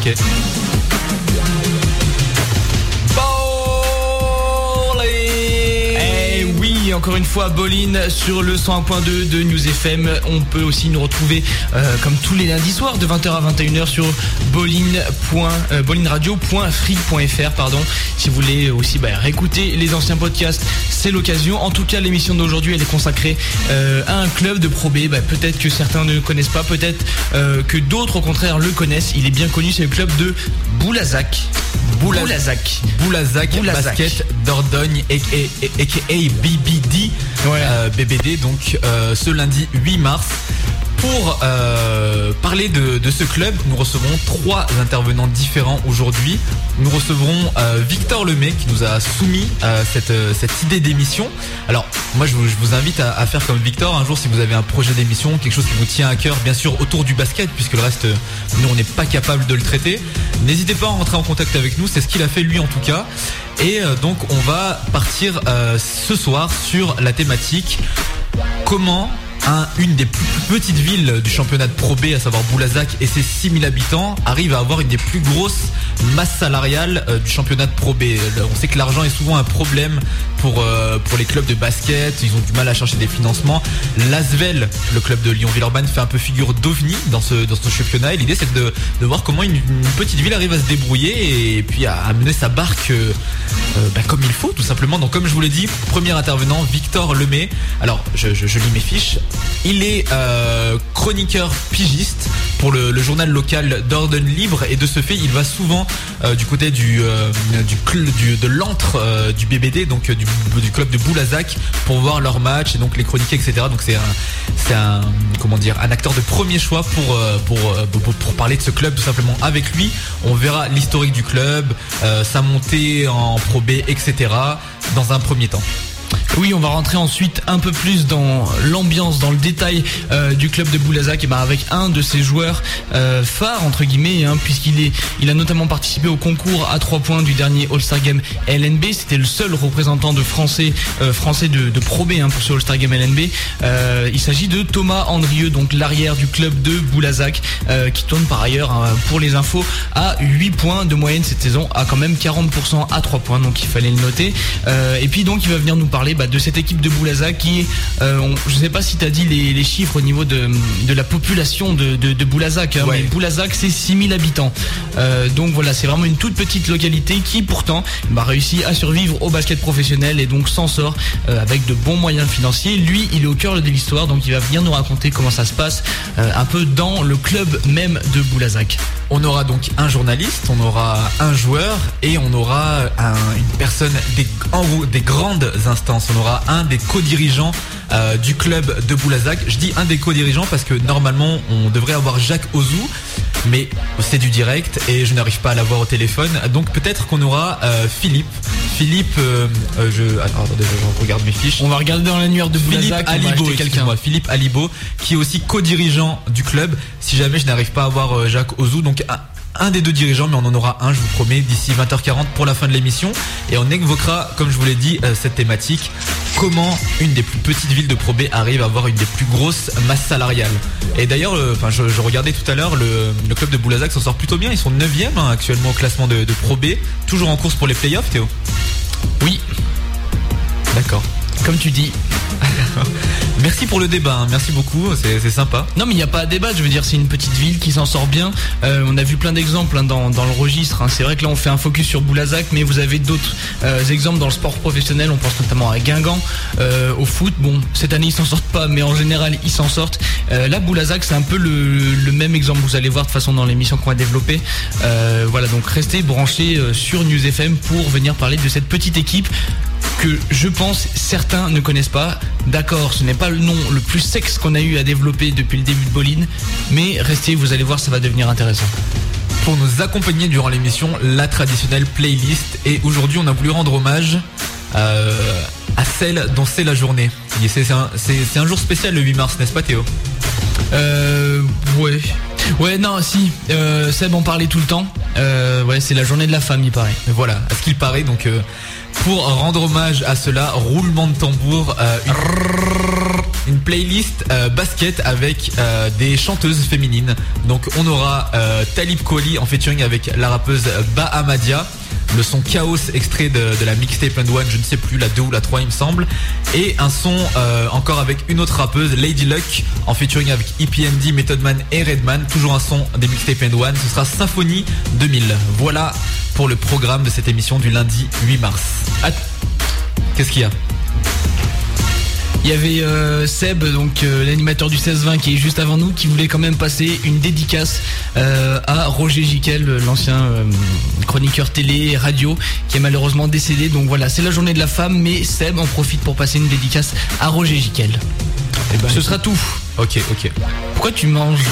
Ok. Encore une fois, Bolin sur le 101.2 de News FM. On peut aussi nous retrouver euh, comme tous les lundis soirs de 20h à 21h sur bolin.radio.free.fr pardon. Si vous voulez aussi bah, réécouter les anciens podcasts, c'est l'occasion. En tout cas, l'émission d'aujourd'hui, elle est consacrée euh, à un club de Pro B. Bah, peut-être que certains ne connaissent pas, peut-être euh, que d'autres au contraire le connaissent. Il est bien connu, c'est le club de Boulazac. Boula- Boulazac. Basket Dordogne aka, aka BBD Ouais. euh, BBD donc euh, ce lundi 8 mars pour euh, parler de, ce club, nous recevrons trois intervenants différents aujourd'hui. Nous recevrons euh, Victor Lemay qui nous a soumis euh, cette, cette idée d'émission. Alors moi je vous, invite à, à faire comme Victor un jour si vous avez un projet d'émission, quelque chose qui vous tient à cœur, bien sûr autour du basket puisque le reste nous on n'est pas capable de le traiter. N'hésitez pas à rentrer en contact avec nous, c'est ce qu'il a fait lui en tout cas. Et donc on va partir ce soir sur la thématique comment un- une des plus petites villes du championnat de Pro B, à savoir Boulazac et ses 6000 habitants, arrive à avoir une des plus grosses masses salariales euh, du championnat de Pro B. Le- On sait que l'argent est souvent un problème pour, euh, pour les clubs de basket, ils ont du mal à chercher des financements. L'Asvel, le club de Lyon-Villeurbanne, fait un peu figure d'ovni dans ce, dans ce championnat l'idée c'est de, de voir comment une, petite ville arrive à se débrouiller et puis à, à mener sa barque euh, euh, bah, comme il faut tout simplement. Donc comme je vous l'ai dit, premier intervenant, Victor Lemay. Alors je- je lis mes fiches. Il est euh, chroniqueur pigiste pour le, journal local d'Orden Libre et de ce fait il va souvent euh, du côté du, euh, du, de l'antre du BBD, donc du, club de Boulazac pour voir leurs matchs et donc les chroniquer etc. Donc c'est un, comment dire un acteur de premier choix pour, pour, pour, parler de ce club tout simplement avec lui. On verra l'historique du club, sa montée en Pro B, etc. dans un premier temps. Oui, on va rentrer ensuite un peu plus dans l'ambiance, dans le détail euh, du club de Boulazac, et ben avec un de ses joueurs euh, phares entre guillemets, hein, puisqu'il est, il a notamment participé au concours à trois points du dernier All-Star Game LNB. C'était le seul représentant de français, euh, français de, de Pro B hein, pour ce All-Star Game LNB. Euh, il s'agit de Thomas Andrieux, donc l'arrière du club de Boulazac, qui tourne par ailleurs hein, pour les infos à 8 points de moyenne cette saison, à quand même 40% à 3 points, donc il fallait le noter. Et puis donc il va venir nous parler bah, de cette équipe de Boulazac qui, euh, on- je sais pas si tu as dit les, les chiffres au niveau de, de la population de, de, de Boulazac, hein, Ouais. mais Boulazac c'est 6000 habitants. Euh, donc voilà, c'est vraiment une toute petite localité qui pourtant bah, réussit à survivre au basket professionnel et donc s'en sort euh, avec de bons moyens financiers. Lui, il est au cœur de l'histoire, donc il va venir nous raconter comment ça se passe un peu dans le club même de Boulazac. On aura donc un journaliste, on aura un joueur et on aura un- une personne des, en des grandes instances. On aura un des co-dirigeants euh, du club de Boulazac. Je dis un des co-dirigeants parce que normalement on devrait avoir Jacques Ozou, mais c'est du direct et je n'arrive pas à l'avoir au téléphone. Donc peut-être qu'on aura euh, Philippe. Philippe, euh, je, attends, attendez, je regarde mes fiches. On va regarder dans l'annuaire de Philippe Boulazac. Alibo, quelqu'un. Philippe Alibo, qui est aussi co-dirigeant du club. Si jamais je n'arrive pas à avoir Jacques Ozou, donc un, des deux dirigeants, mais on en aura un, je vous promets, d'ici 20h40 pour la fin de l'émission. Et on évoquera, comme je vous l'ai dit, euh, cette thématique. Comment une des plus petites villes de Pro B arrive à avoir une des plus grosses masses salariales. Et d'ailleurs, enfin, je, je regardais tout à l'heure, le, le club de Boulazac s'en sort plutôt bien. Ils sont 9e hein, actuellement au classement de, de Pro B. Toujours en course pour les playoffs, Théo? Oui, D'accord. comme tu dis. Merci pour le débat, hein. merci beaucoup, c'est sympa. Non mais il n'y a pas à débattre, je veux dire c'est une petite ville qui s'en sort bien. Euh, on a vu plein d'exemples hein, dans, le registre. hein. C'est vrai que là on fait un focus sur Boulazac, mais vous avez d'autres euh, exemples dans le sport professionnel. On pense notamment à Guingamp, euh, au foot. Bon, cette année ils s'en sortent pas, mais en général ils s'en sortent. Là Boulazac c'est un peu le, même exemple. Vous allez voir de toute façon dans l'émission qu'on va développer. Voilà donc restez branchés sur News FM pour venir parler de cette petite équipe que je pense certains ne connaissent pas. D'accord, ce n'est pas le nom le plus sexe qu'on a eu à développer depuis le début de Boline, mais restez, vous allez voir, ça va devenir intéressant. pour nous accompagner durant l'émission la traditionnelle playlist et aujourd'hui on a voulu rendre hommage euh, à celle dont c'est la journée. Un, c'est un jour spécial le 8 mars, n'est-ce pas Théo? Euh, ouais. Ouais, non, si, euh, Seb en parlait tout le temps. Euh, ouais, c'est la journée de la femme, il paraît. Voilà, à ce qu'il paraît. Donc euh, pour rendre hommage à cela, roulement de tambour. euh, une- playlist basket avec des chanteuses féminines. Donc on aura Talib Kweli en featuring avec la rappeuse Bahamadia le son Chaos extrait de, la mixtape and One, je ne sais plus, la 2 ou la 3 il me semble, et un son euh, encore avec une autre rappeuse, Lady Luck, en featuring avec EPMD, Method Man et Redman, toujours un son des mixtape and One, ce sera Symphonie 2000. Voilà pour le programme de cette émission du lundi 8 mars. Qu'est-ce qu'il y a? Il y avait euh, Seb, donc euh, l'animateur du 16-20 qui est juste avant nous, qui voulait quand même passer une dédicace euh, à Roger Giquel, l'ancien chroniqueur télé et radio, qui est malheureusement décédé. Donc voilà, c'est la journée de la femme, mais Seb en profite pour passer une dédicace à Roger Giquel. Eh ben, Ce sera tout. Ok, ok. Pourquoi tu manges?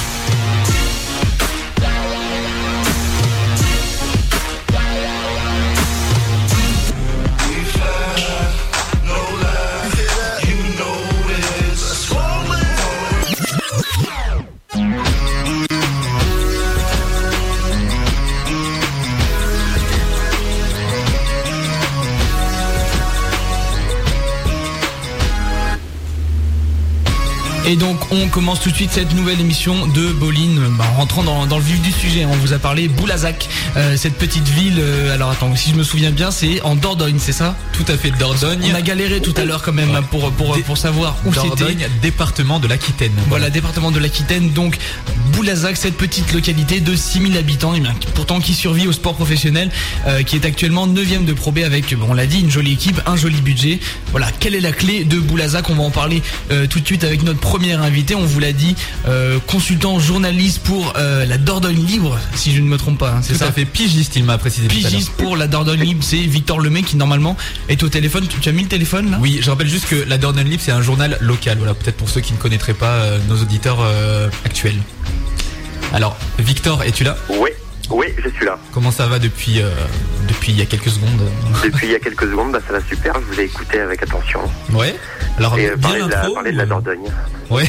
On commence tout de suite cette nouvelle émission de Boline bah, en rentrant dans, le vif du sujet. On vous a parlé Boulazac, euh, cette petite ville. Euh, alors attends, si je me souviens bien, c'est en Dordogne, c'est ça? Tout à fait, Dordogne. On a galéré tout à l'heure quand même pour, pour, pour savoir où c'était. Dordogne, département de l'Aquitaine. Voilà. département de l'Aquitaine. Donc Boulazac, cette petite localité de 6000 habitants, et bien, pourtant qui survit au sport professionnel, euh, qui est actuellement 9ème de Pro B avec, on l'a dit, une jolie équipe, un joli budget. Voilà, quelle est la clé de Boulazac On va en parler tout de suite avec notre premier invité, on vous l'a dit, euh, consultant journaliste pour euh, la Dordogne Libre, si je ne me trompe pas. Hein, c'est ça? fait pigiste, il m'a précisé. Pigiste pour la Dordogne Libre, c'est Victor Lemay qui normalement est au téléphone. Tu, as mis le téléphone là? Oui, je rappelle juste que la Dordogne Libre, c'est un journal local. Voilà, peut-être pour ceux qui ne connaîtraient pas euh, nos auditeurs actuels. Alors, Victor, es-tu là? Oui. Oui, je suis là. Comment ça va depuis, depuis il y a quelques secondes? Depuis il y a quelques secondes, bah, ça va super. Je vous ai écouté avec attention. Ouais. Alors, Et, parler, de la, parler de la Dordogne. Ouais.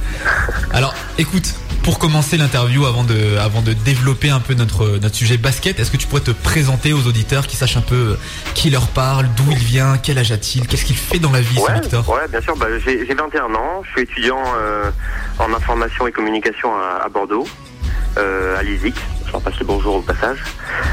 Alors, écoute, pour commencer l'interview, avant de, avant de développer un peu notre, notre sujet basket, est-ce que tu pourrais te présenter aux auditeurs qui sachent un peu euh, qui leur parle, d'où il vient, quel âge a-t-il, qu'est-ce qu'il fait dans la vie, ouais, Victor Ouais, bien sûr. Bah, j'ai 21 ans, je suis étudiant euh, en information et communication à, Bordeaux, euh, à l'ISIC. Je leur passe le bonjour au passage.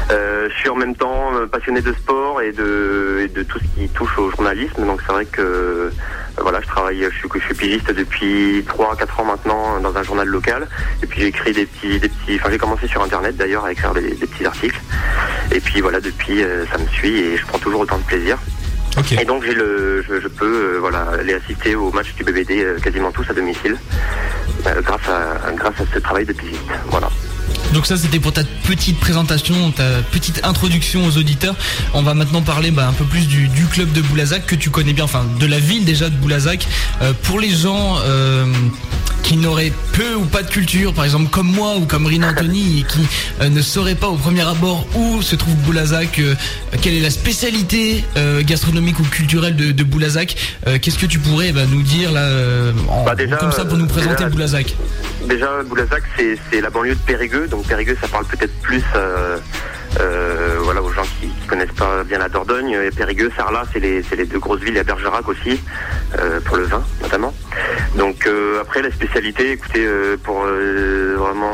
je suis en même temps passionné de sport et de, et de tout ce qui touche au journalisme. Donc c'est vrai que voilà, je travaille, je suis, je suis pigiste depuis 3-4 ans maintenant dans un journal local. Et puis j'écris des petits, des petits. Enfin, j'ai commencé sur internet d'ailleurs à écrire des, petits articles. Et puis voilà, depuis, euh, ça me suit et je prends toujours autant de plaisir. Et donc j'ai le, je, peux euh, voilà aller assister au match du BBD euh, quasiment tous à domicile grâce à grâce à ce travail de pigiste. Voilà. Donc ça c'était pour ta petite présentation, ta petite introduction aux auditeurs. On va maintenant parler bah, un peu plus du, club de Boulazac que tu connais bien, enfin de la ville déjà de Boulazac. Euh, pour les gens euh, qui n'auraient peu ou pas de culture, par exemple comme moi ou comme Rina Anthony, et qui euh, ne sauraient pas au premier abord où se trouve Boulazac, quelle est la spécialité gastronomique ou culturelle de, Boulazac, qu'est-ce que tu pourrais bah, nous dire là, bah, comme ça pour nous présenter Boulazac? Déjà, Boulazac, c'est la banlieue de Périgueux. Donc Périgueux, ça parle peut-être plus euh, euh, voilà, aux gens qui, ne connaissent pas bien la Dordogne. Et Périgueux, Sarlat, c'est les, deux grosses villes. A Bergerac aussi, euh, pour le vin notamment. Donc après, la spécialité, écoutez, pour vraiment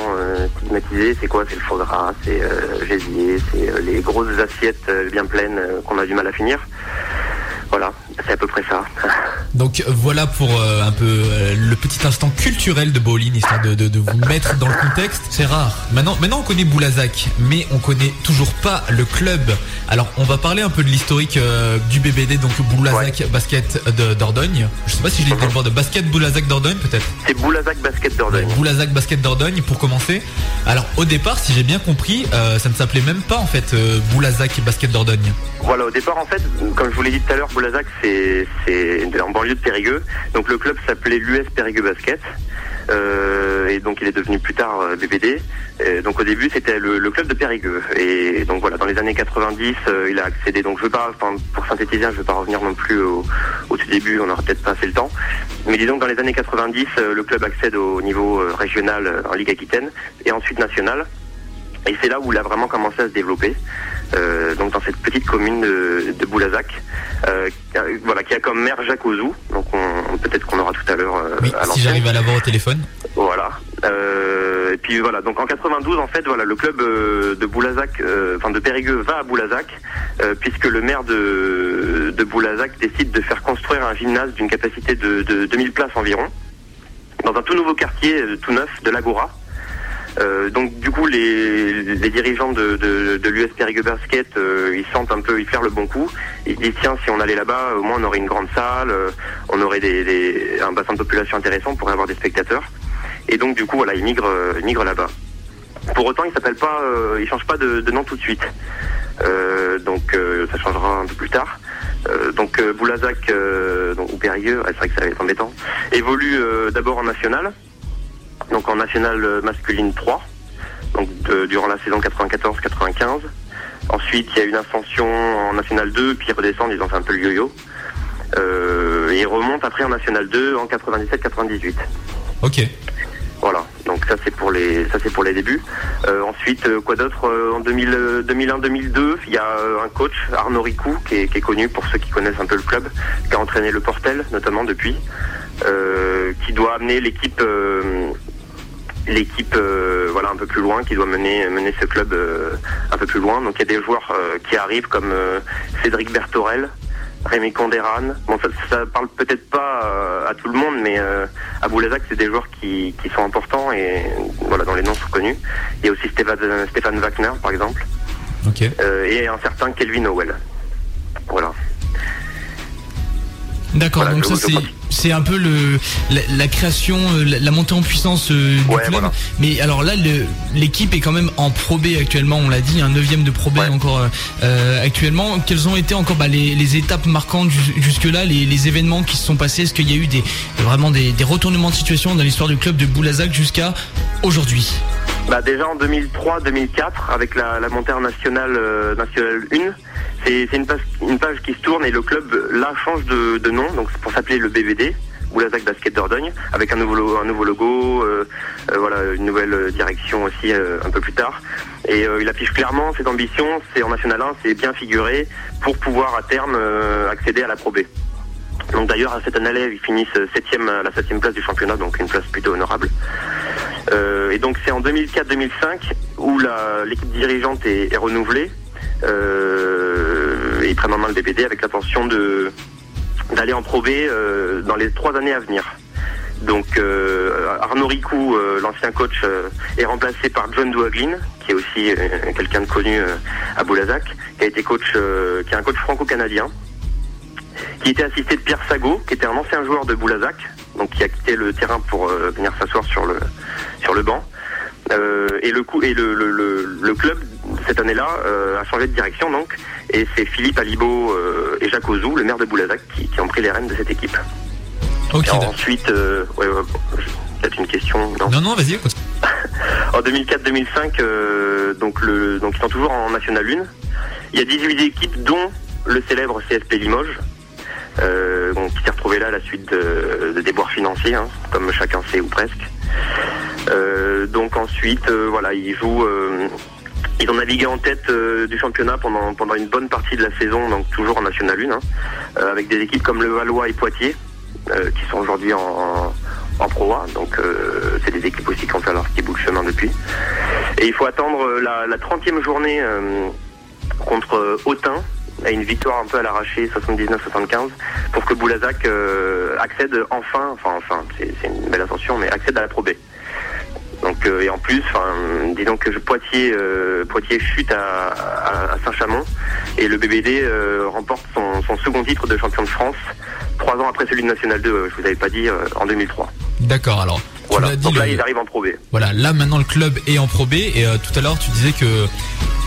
stigmatiser, c'est quoi? C'est le foie gras, c'est gésier, c'est les grosses assiettes bien pleines qu'on a du mal à finir. Voilà, c'est à peu près ça. Donc voilà pour euh, un peu euh, le petit instant culturel de Bolin, histoire de, vous mettre dans le contexte. C'est rare. Maintenant, maintenant on connaît Boulazac, mais on connaît toujours pas le club. Alors on va parler un peu de l'historique euh, du BBD, donc Boulazac Basket de Dordogne. Je sais pas si je l'ai dit de Basket Boulazac Dordogne peut-être. C'est Boulazac Basket Dordogne. Boulazac Basket Dordogne pour commencer. Alors au départ, si j'ai bien compris, ça ne s'appelait même pas en fait Boulazac Basket Dordogne. Voilà, au départ en fait, comme je vous l'ai dit tout à l'heure, Boulazac c'est en banlieue de Périgueux. Donc le club s'appelait l'US Périgueux Basket. Euh, et donc il est devenu plus tard euh, BBD. donc au début c'était le, club de Périgueux. Et donc voilà, dans les années 90, euh, il a accédé. Donc je veux pas, pour synthétiser, je ne veux pas revenir non plus au, tout début, on n'aura peut-être pas assez le temps. Mais disons que dans les années 90, le club accède au niveau régional en Ligue Aquitaine et ensuite national. Et c'est là où il a vraiment commencé à se développer. Euh, donc dans cette petite commune de, de Boulazac, euh, qui a- voilà, qui a comme maire Jacques Ozou, donc on- peut-être qu'on aura tout à l'heure euh, Oui, à si j'arrive à l'avoir au téléphone. Voilà. Euh, et puis voilà, donc en 92 en fait, voilà, le club euh, de Boulazac, euh, enfin de Périgueux va à Boulazac, euh, puisque le maire de, de Boulazac décide de faire construire un gymnase d'une capacité de, de 2000 places environ, dans un tout nouveau quartier, tout neuf, de l'Agora. Euh, donc du coup les, les dirigeants de, de, de l'US Périgueux Basket euh, ils sentent un peu ils faire le bon coup. Ils se disent tiens si on allait là-bas au moins on aurait une grande salle euh, on aurait des, des- un bassin de population intéressant on pourrait avoir des spectateurs. Et donc du coup voilà ils migrent euh, ils migrent là-bas. Pour autant ils s'appellent pas euh, ils changent pas de, de nom tout de suite. Euh, donc ça changera un peu plus tard. Euh, donc Boulazac euh, donc, ou Périgueux c'est vrai que ça va être embêtant évolue d'abord en national donc en nationale euh, masculine 3, donc de- durant la saison 94-95. Ensuite, il y a une ascension en nationale 2, puis ils redescendent, ils ont fait un peu le yo-yo. Euh, et ils remontent après en nationale 2 en 97-98. Ok. Voilà, donc ça c'est pour les ça c'est pour les débuts. Euh, ensuite, quoi d'autre En 2000, euh, 2001-2002, il y a un coach Arnaud Ricou qui est, qui est connu pour ceux qui connaissent un peu le club, qui a entraîné le Portel notamment depuis, euh, qui doit amener l'équipe l'équipe euh, voilà un peu plus loin, qui doit mener mener ce club euh, un peu plus loin. Donc il y a des joueurs euh, qui arrivent comme euh, Cédric Bertorel. Rémi Condéran. Bon, ça, ça parle peut-être pas euh, à tout le monde, mais euh, à Boulazac, c'est des joueurs qui, qui sont importants et voilà, dont les noms sont connus. Il y a aussi Stéphane, Stéphane Wagner, par exemple, euh, et un certain Kelvin Howell. Voilà. D'accord, Voilà, donc ça c'est c'est un peu le la, la création, euh, la, la montée en puissance euh, du Ouais, club. voilà. Mais alors là, l'équipe est quand même en Pro B actuellement. On l'a dit, un neuvième de Pro B Ouais. encore euh, actuellement. Quelles ont été encore bah, les, les étapes marquantes jusque là, les, les événements qui se sont passés? Est-ce qu'il y a eu des vraiment des, des retournements de situation dans l'histoire du club de Boulazac jusqu'à aujourd'hui? Bah déjà en 2003-2004, avec la, la montée en nationale, euh, nationale 1, c'est une page, qui se tourne et le club là change de, nom, donc pour s'appeler le BVD. Boulazac Basket Dordogne, avec un nouveau logo, euh, euh, voilà, une nouvelle euh, direction aussi un peu plus tard. Et il affiche clairement cette ambition, c'est en National 1, c'est bien figuré, pour pouvoir à terme accéder à la Pro B. Donc d'ailleurs à cette année-là, ils finissent septième à la septième place du championnat, donc une place plutôt honorable. Et donc c'est en 2004-2005 où l'équipe dirigeante est renouvelée. Et en main le BPD avec l'intention de d'aller en Pro B euh, dans les trois années à venir. Donc euh, Arnaud Ricou, euh, l'ancien coach, euh, est remplacé par John Douaglin, qui est aussi quelqu'un de connu à Boulazac, qui a été coach, qui est un coach franco-canadien, qui était assisté de Pierre Sago, qui était un ancien joueur de Boulazac, donc qui a quitté le terrain pour venir s'asseoir sur le sur le banc. Euh, et le coup et le, le, le, le club cette année-là euh, a changé de direction donc et c'est Philippe Alibo euh, et Jacques Ozou, le maire de Boulazac, qui, qui ont pris les rênes de cette équipe. Et ensuite, euh, ouais, ouais, bon, peut-être une question. Non. Non, non, vas-y. En 2004-2005, euh, donc le donc ils sont toujours en National 1. Il y a 18 équipes, dont le célèbre CSP Limoges, donc, qui s'est retrouvé là à la suite de, de déboires financiers, hein, comme chacun sait ou presque. Euh, donc ensuite, euh, voilà, ils jouent. euh, ont navigué en tête du championnat pendant, pendant une bonne partie de la saison, donc toujours en National 1, hein, avec des équipes comme le Valois et Poitiers, qui sont aujourd'hui en, en, Pro A. Donc c'est des équipes aussi qui ont fait leur petit bout de chemin depuis. Et il faut attendre la, la 30e journée contre Autun, à une victoire un peu à l'arraché 79-75, pour que Boulazac euh, accède enfin, enfin enfin, c'est une belle ascension, mais accède à la Pro B. Donc euh, et en plus, disons que Poitiers, euh, Poitiers chute à, à- à Saint-Chamond et le BBD remporte son, son second titre de champion de France trois ans après celui de National 2. euh, je vous avais pas dit en 2003. D'accord. Alors, Voilà. dit. Donc là, le- ils arrivent en Pro B. Voilà, là maintenant le club est en Pro B et euh, tout à l'heure tu disais que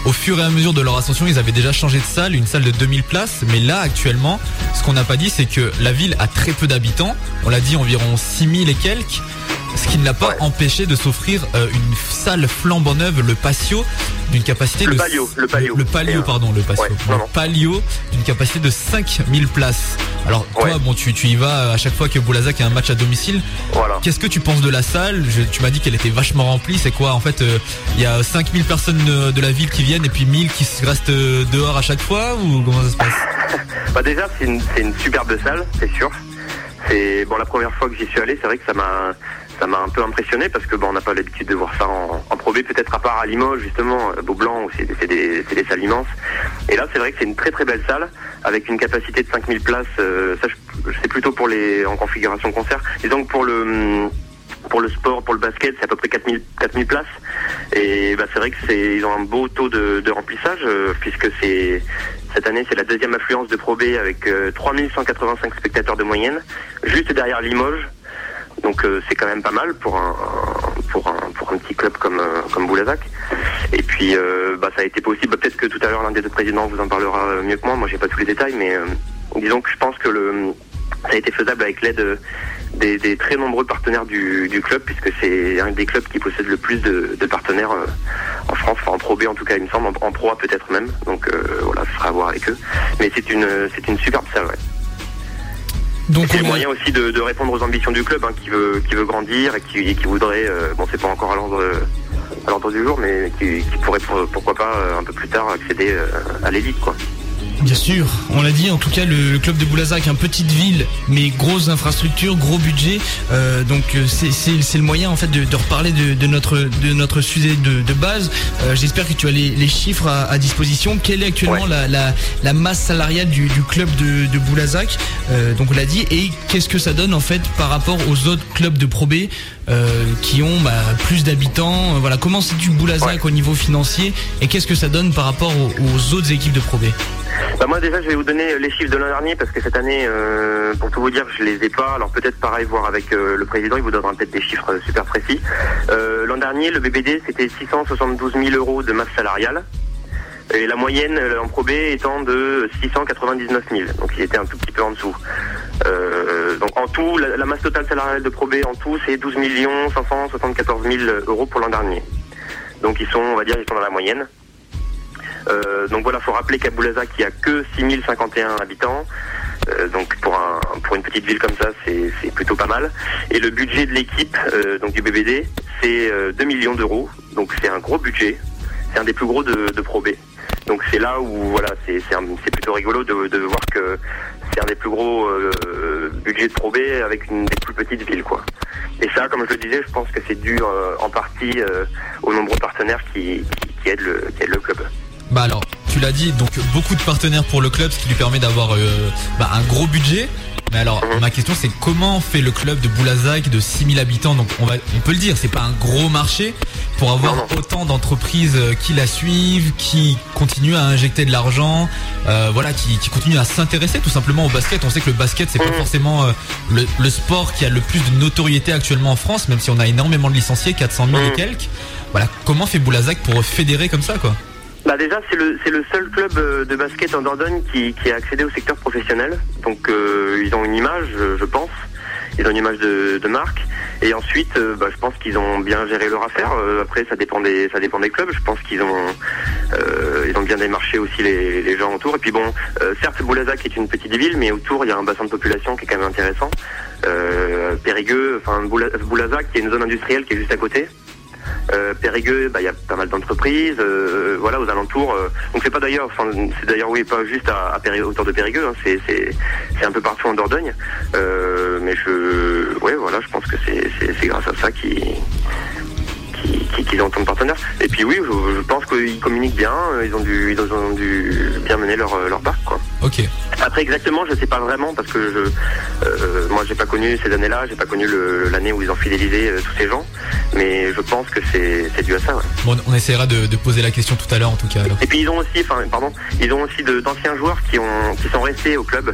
au fur et à mesure de leur ascension, ils avaient déjà changé de salle, une salle de 2000 places, mais là actuellement, ce qu'on n'a pas dit c'est que la ville a très peu d'habitants, on l'a dit environ 6000 et quelques, ce qui ne l'a pas Ouais. empêché de s'offrir euh, une salle flambant neuve, le patio, d'une capacité Le de palio, le palio. le palio euh, pardon, le patio, ouais, le non, non. palio d'une capacité de 5000 places. Alors toi, Ouais. bon, tu, tu y vas à chaque fois que Boulazac a un match à domicile. Voilà. Qu'est-ce que tu penses de la salle? Je- Tu m'as dit qu'elle était vachement remplie. C'est quoi? En fait, euh, il y a 5000 personnes de, de la ville qui viennent et puis 1000 qui restent dehors à chaque fois ou comment ça se passe? Bah déjà c'est une, superbe salle, c'est sûr. C'est bon la première fois que j'y suis allé, c'est vrai que ça m'a ça m'a un peu impressionné parce que bon on n'a pas l'habitude de voir ça en, en peut-être à part à Limoges justement, à Beaublanc où c'est des, salles immenses. Et là c'est vrai que c'est une très très belle salle avec une capacité de 5000 places. euh, ça c'est plutôt pour les en configuration concert. Disons que pour le hum, pour le sport, pour le basket, c'est à peu près 4000, 4000 places. Et bah, c'est vrai que c'est, ils ont un beau taux de, de remplissage, euh, puisque c'est, cette année, c'est la deuxième affluence de Pro B avec euh, 3185 spectateurs de moyenne, juste derrière Limoges. Donc euh, c'est quand même pas mal pour un, pour un, pour un petit club comme, euh, comme Boulazac. Et puis euh, bah, ça a été possible, peut-être que tout à l'heure l'un des deux présidents vous en parlera euh, mieux que moi, moi j'ai pas tous les détails, mais disons que je pense que le, ça a été faisable avec l'aide euh, des, des très nombreux partenaires du, du club, puisque c'est un des clubs qui possède le plus de, de partenaires euh, en France, enfin en Pro B en tout cas, il me semble, en, en Pro A peut-être même. Donc euh, voilà, ce sera à voir avec eux. Mais c'est une, c'est une superbe salle, ouais. Donc C'est le a- moyen aussi de, de répondre aux ambitions du club, hein, qui veut, qui veut grandir et qui, voudrait, euh, bon c'est pas encore à l'ordre, à l'ordre du jour, mais qui, qui pourrait pour- pourquoi pas un peu plus tard accéder à l'élite, quoi. Bien sûr, on l'a dit, en tout cas le, le club de Boulazac, un petite ville, mais grosses infrastructures, gros budget, euh, donc euh, c'est- le moyen en fait de, de reparler de, de notre de notre sujet de, de base. Euh, J'espère que tu as les, les chiffres à, à disposition. Quelle est actuellement Ouais. la, la, la masse salariale du, du club de, de Boulazac? Euh, Donc on l'a dit, et qu'est-ce que ça donne en fait par rapport aux autres clubs de Pro B? Qui ont bah, plus d'habitants Euh, Voilà, comment situe Boulazac Ouais. au niveau financier et qu'est-ce que ça donne par rapport aux, aux autres équipes de Pro B? Bah moi déjà je vais vous donner les chiffres de l'an dernier parce que cette année, euh, pour tout vous dire, je les ai pas. Alors peut-être pareil, voir avec euh, le président, il vous donnera peut-être des chiffres euh, super précis. Euh, l'an dernier, le BBD c'était 672 000 euros de masse salariale. Et la moyenne euh, en Pro B étant de 699 000, donc il était un tout petit peu en dessous. Euh, donc en tout, la, la masse totale salariale de Pro B en tout, c'est 12 574 000 euros pour l'an dernier. Donc ils sont, on va dire, ils sont dans la moyenne. Euh, donc voilà, faut rappeler qu'à Boulazac, il y a que 6051 habitants. Euh, donc pour un pour une petite ville comme ça, c'est plutôt pas mal. Et le budget de l'équipe, euh, donc du BBD, c'est euh, 2 millions d'euros. Donc c'est un gros budget. C'est un des plus gros de, de Pro B. Donc c'est là où voilà, c'est plutôt rigolo de, de voir que c'est un des plus gros euh, budgets de Pro B avec une des plus petites villes quoi. Et ça, comme je le disais, je pense que c'est dû euh, en partie euh, aux nombreux partenaires qui, qui, qui aident le qui aident le club. Bah alors, tu l'as dit, donc beaucoup de partenaires pour le club, ce qui lui permet d'avoir euh, bah, un gros budget. Mais alors, Mhm. ma question c'est comment fait le club de Boulazac de 6000 habitants? Donc on va, on peut le dire, c'est pas un gros marché pour avoir Non, non. autant d'entreprises euh, qui la suivent, qui continuent à injecter de l'argent, euh, voilà, qui, qui continuent à s'intéresser tout simplement au basket. On sait que le basket c'est pas Mhm. forcément euh, le, le sport qui a le plus de notoriété actuellement en France, même si on a énormément de licenciés, 400 000 et Mhm. quelques. Voilà, comment fait Boulazac pour fédérer comme ça quoi? Bah déjà c'est le c'est le seul club de basket en Dordogne qui, qui a accédé au secteur professionnel. Donc euh, ils ont une image, je, je pense. Ils ont une image de, de marque. Et ensuite, euh, bah, je pense qu'ils ont bien géré leur affaire. Euh, après, ça dépend des ça dépend des clubs. Je pense qu'ils ont euh, ils ont bien démarché aussi les, les gens autour. Et puis bon, certes Boulazac est une petite ville, mais autour il y a un bassin de population qui est quand même intéressant. Périgueux, enfin Boula- Boulazac, y a une zone industrielle qui est juste à côté. Euh, Périgueux, bah, il y a pas mal d'entreprises, euh, voilà, aux alentours. euh. donc c'est pas d'ailleurs, enfin, c'est d'ailleurs oui, pas juste à, à Péri- autour de Périgueux, hein, c'est, c'est, c'est un peu partout en Dordogne. Euh, mais je, ouais, voilà, je pense que c'est, c'est, c'est grâce à ça qu'ils, qui- qui- qu'ils ont autant de partenaires. Et puis oui, je, je pense qu'ils communiquent bien, euh, ils ont dû, ils ont dû bien mener leur, euh, leur parc, quoi. Ok. Après exactement, je sais pas vraiment parce que je, euh, moi j'ai pas connu ces années-là, j'ai pas connu l'année où ils ont fidélisé euh, tous ces gens, mais je pense que c'est dû à ça. ouais. Bon, on essaiera de, de poser la question tout à l'heure en tout cas. Alors. Et puis ils ont aussi, enfin pardon, ils ont aussi d'anciens joueurs qui ont qui sont restés au club,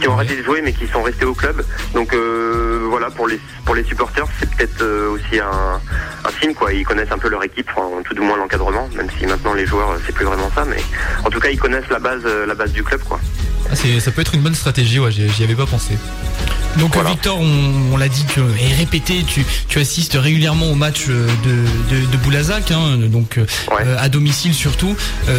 qui ont Ouais. arrêté de jouer mais qui sont restés au club. Donc euh, voilà pour les pour les supporters c'est peut-être aussi un, un signe quoi. Ils connaissent un peu leur équipe, enfin, tout du moins l'encadrement, même si maintenant les joueurs euh, c'est plus vraiment ça, mais en tout cas ils connaissent la base euh, la base du club quoi. Ah, ça peut être une bonne stratégie, ouais, j'y avais pas pensé. Donc Victor, on, l'a dit que, et répété, tu, tu assistes régulièrement aux matchs de, de, de Boulazac, hein, donc à domicile surtout.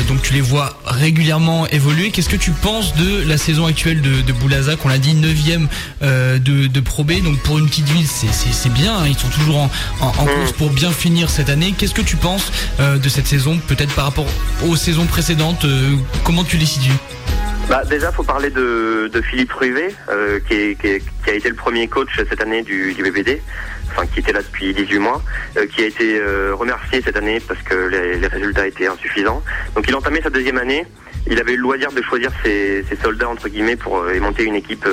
donc tu les vois régulièrement évoluer. Qu'est-ce que tu penses de la saison actuelle de, de Boulazac? On l'a dit 9ème de, de Pro B, donc pour une petite ville c'est bien. Hein. ils sont toujours en, en, en mm. course pour bien finir cette année. Qu'est-ce que tu penses de cette saison, peut-être par rapport aux saisons précédentes Comment tu les situes? Bah, déjà, faut parler de, Philippe Ruvet, euh, qui, a été le premier coach cette année du, BBD, enfin qui était là depuis 18 mois, euh, qui a été euh, remercié cette année parce que les, résultats étaient insuffisants. Donc il entamait sa deuxième année. Il avait le loisir de choisir ses, soldats entre guillemets pour monter une équipe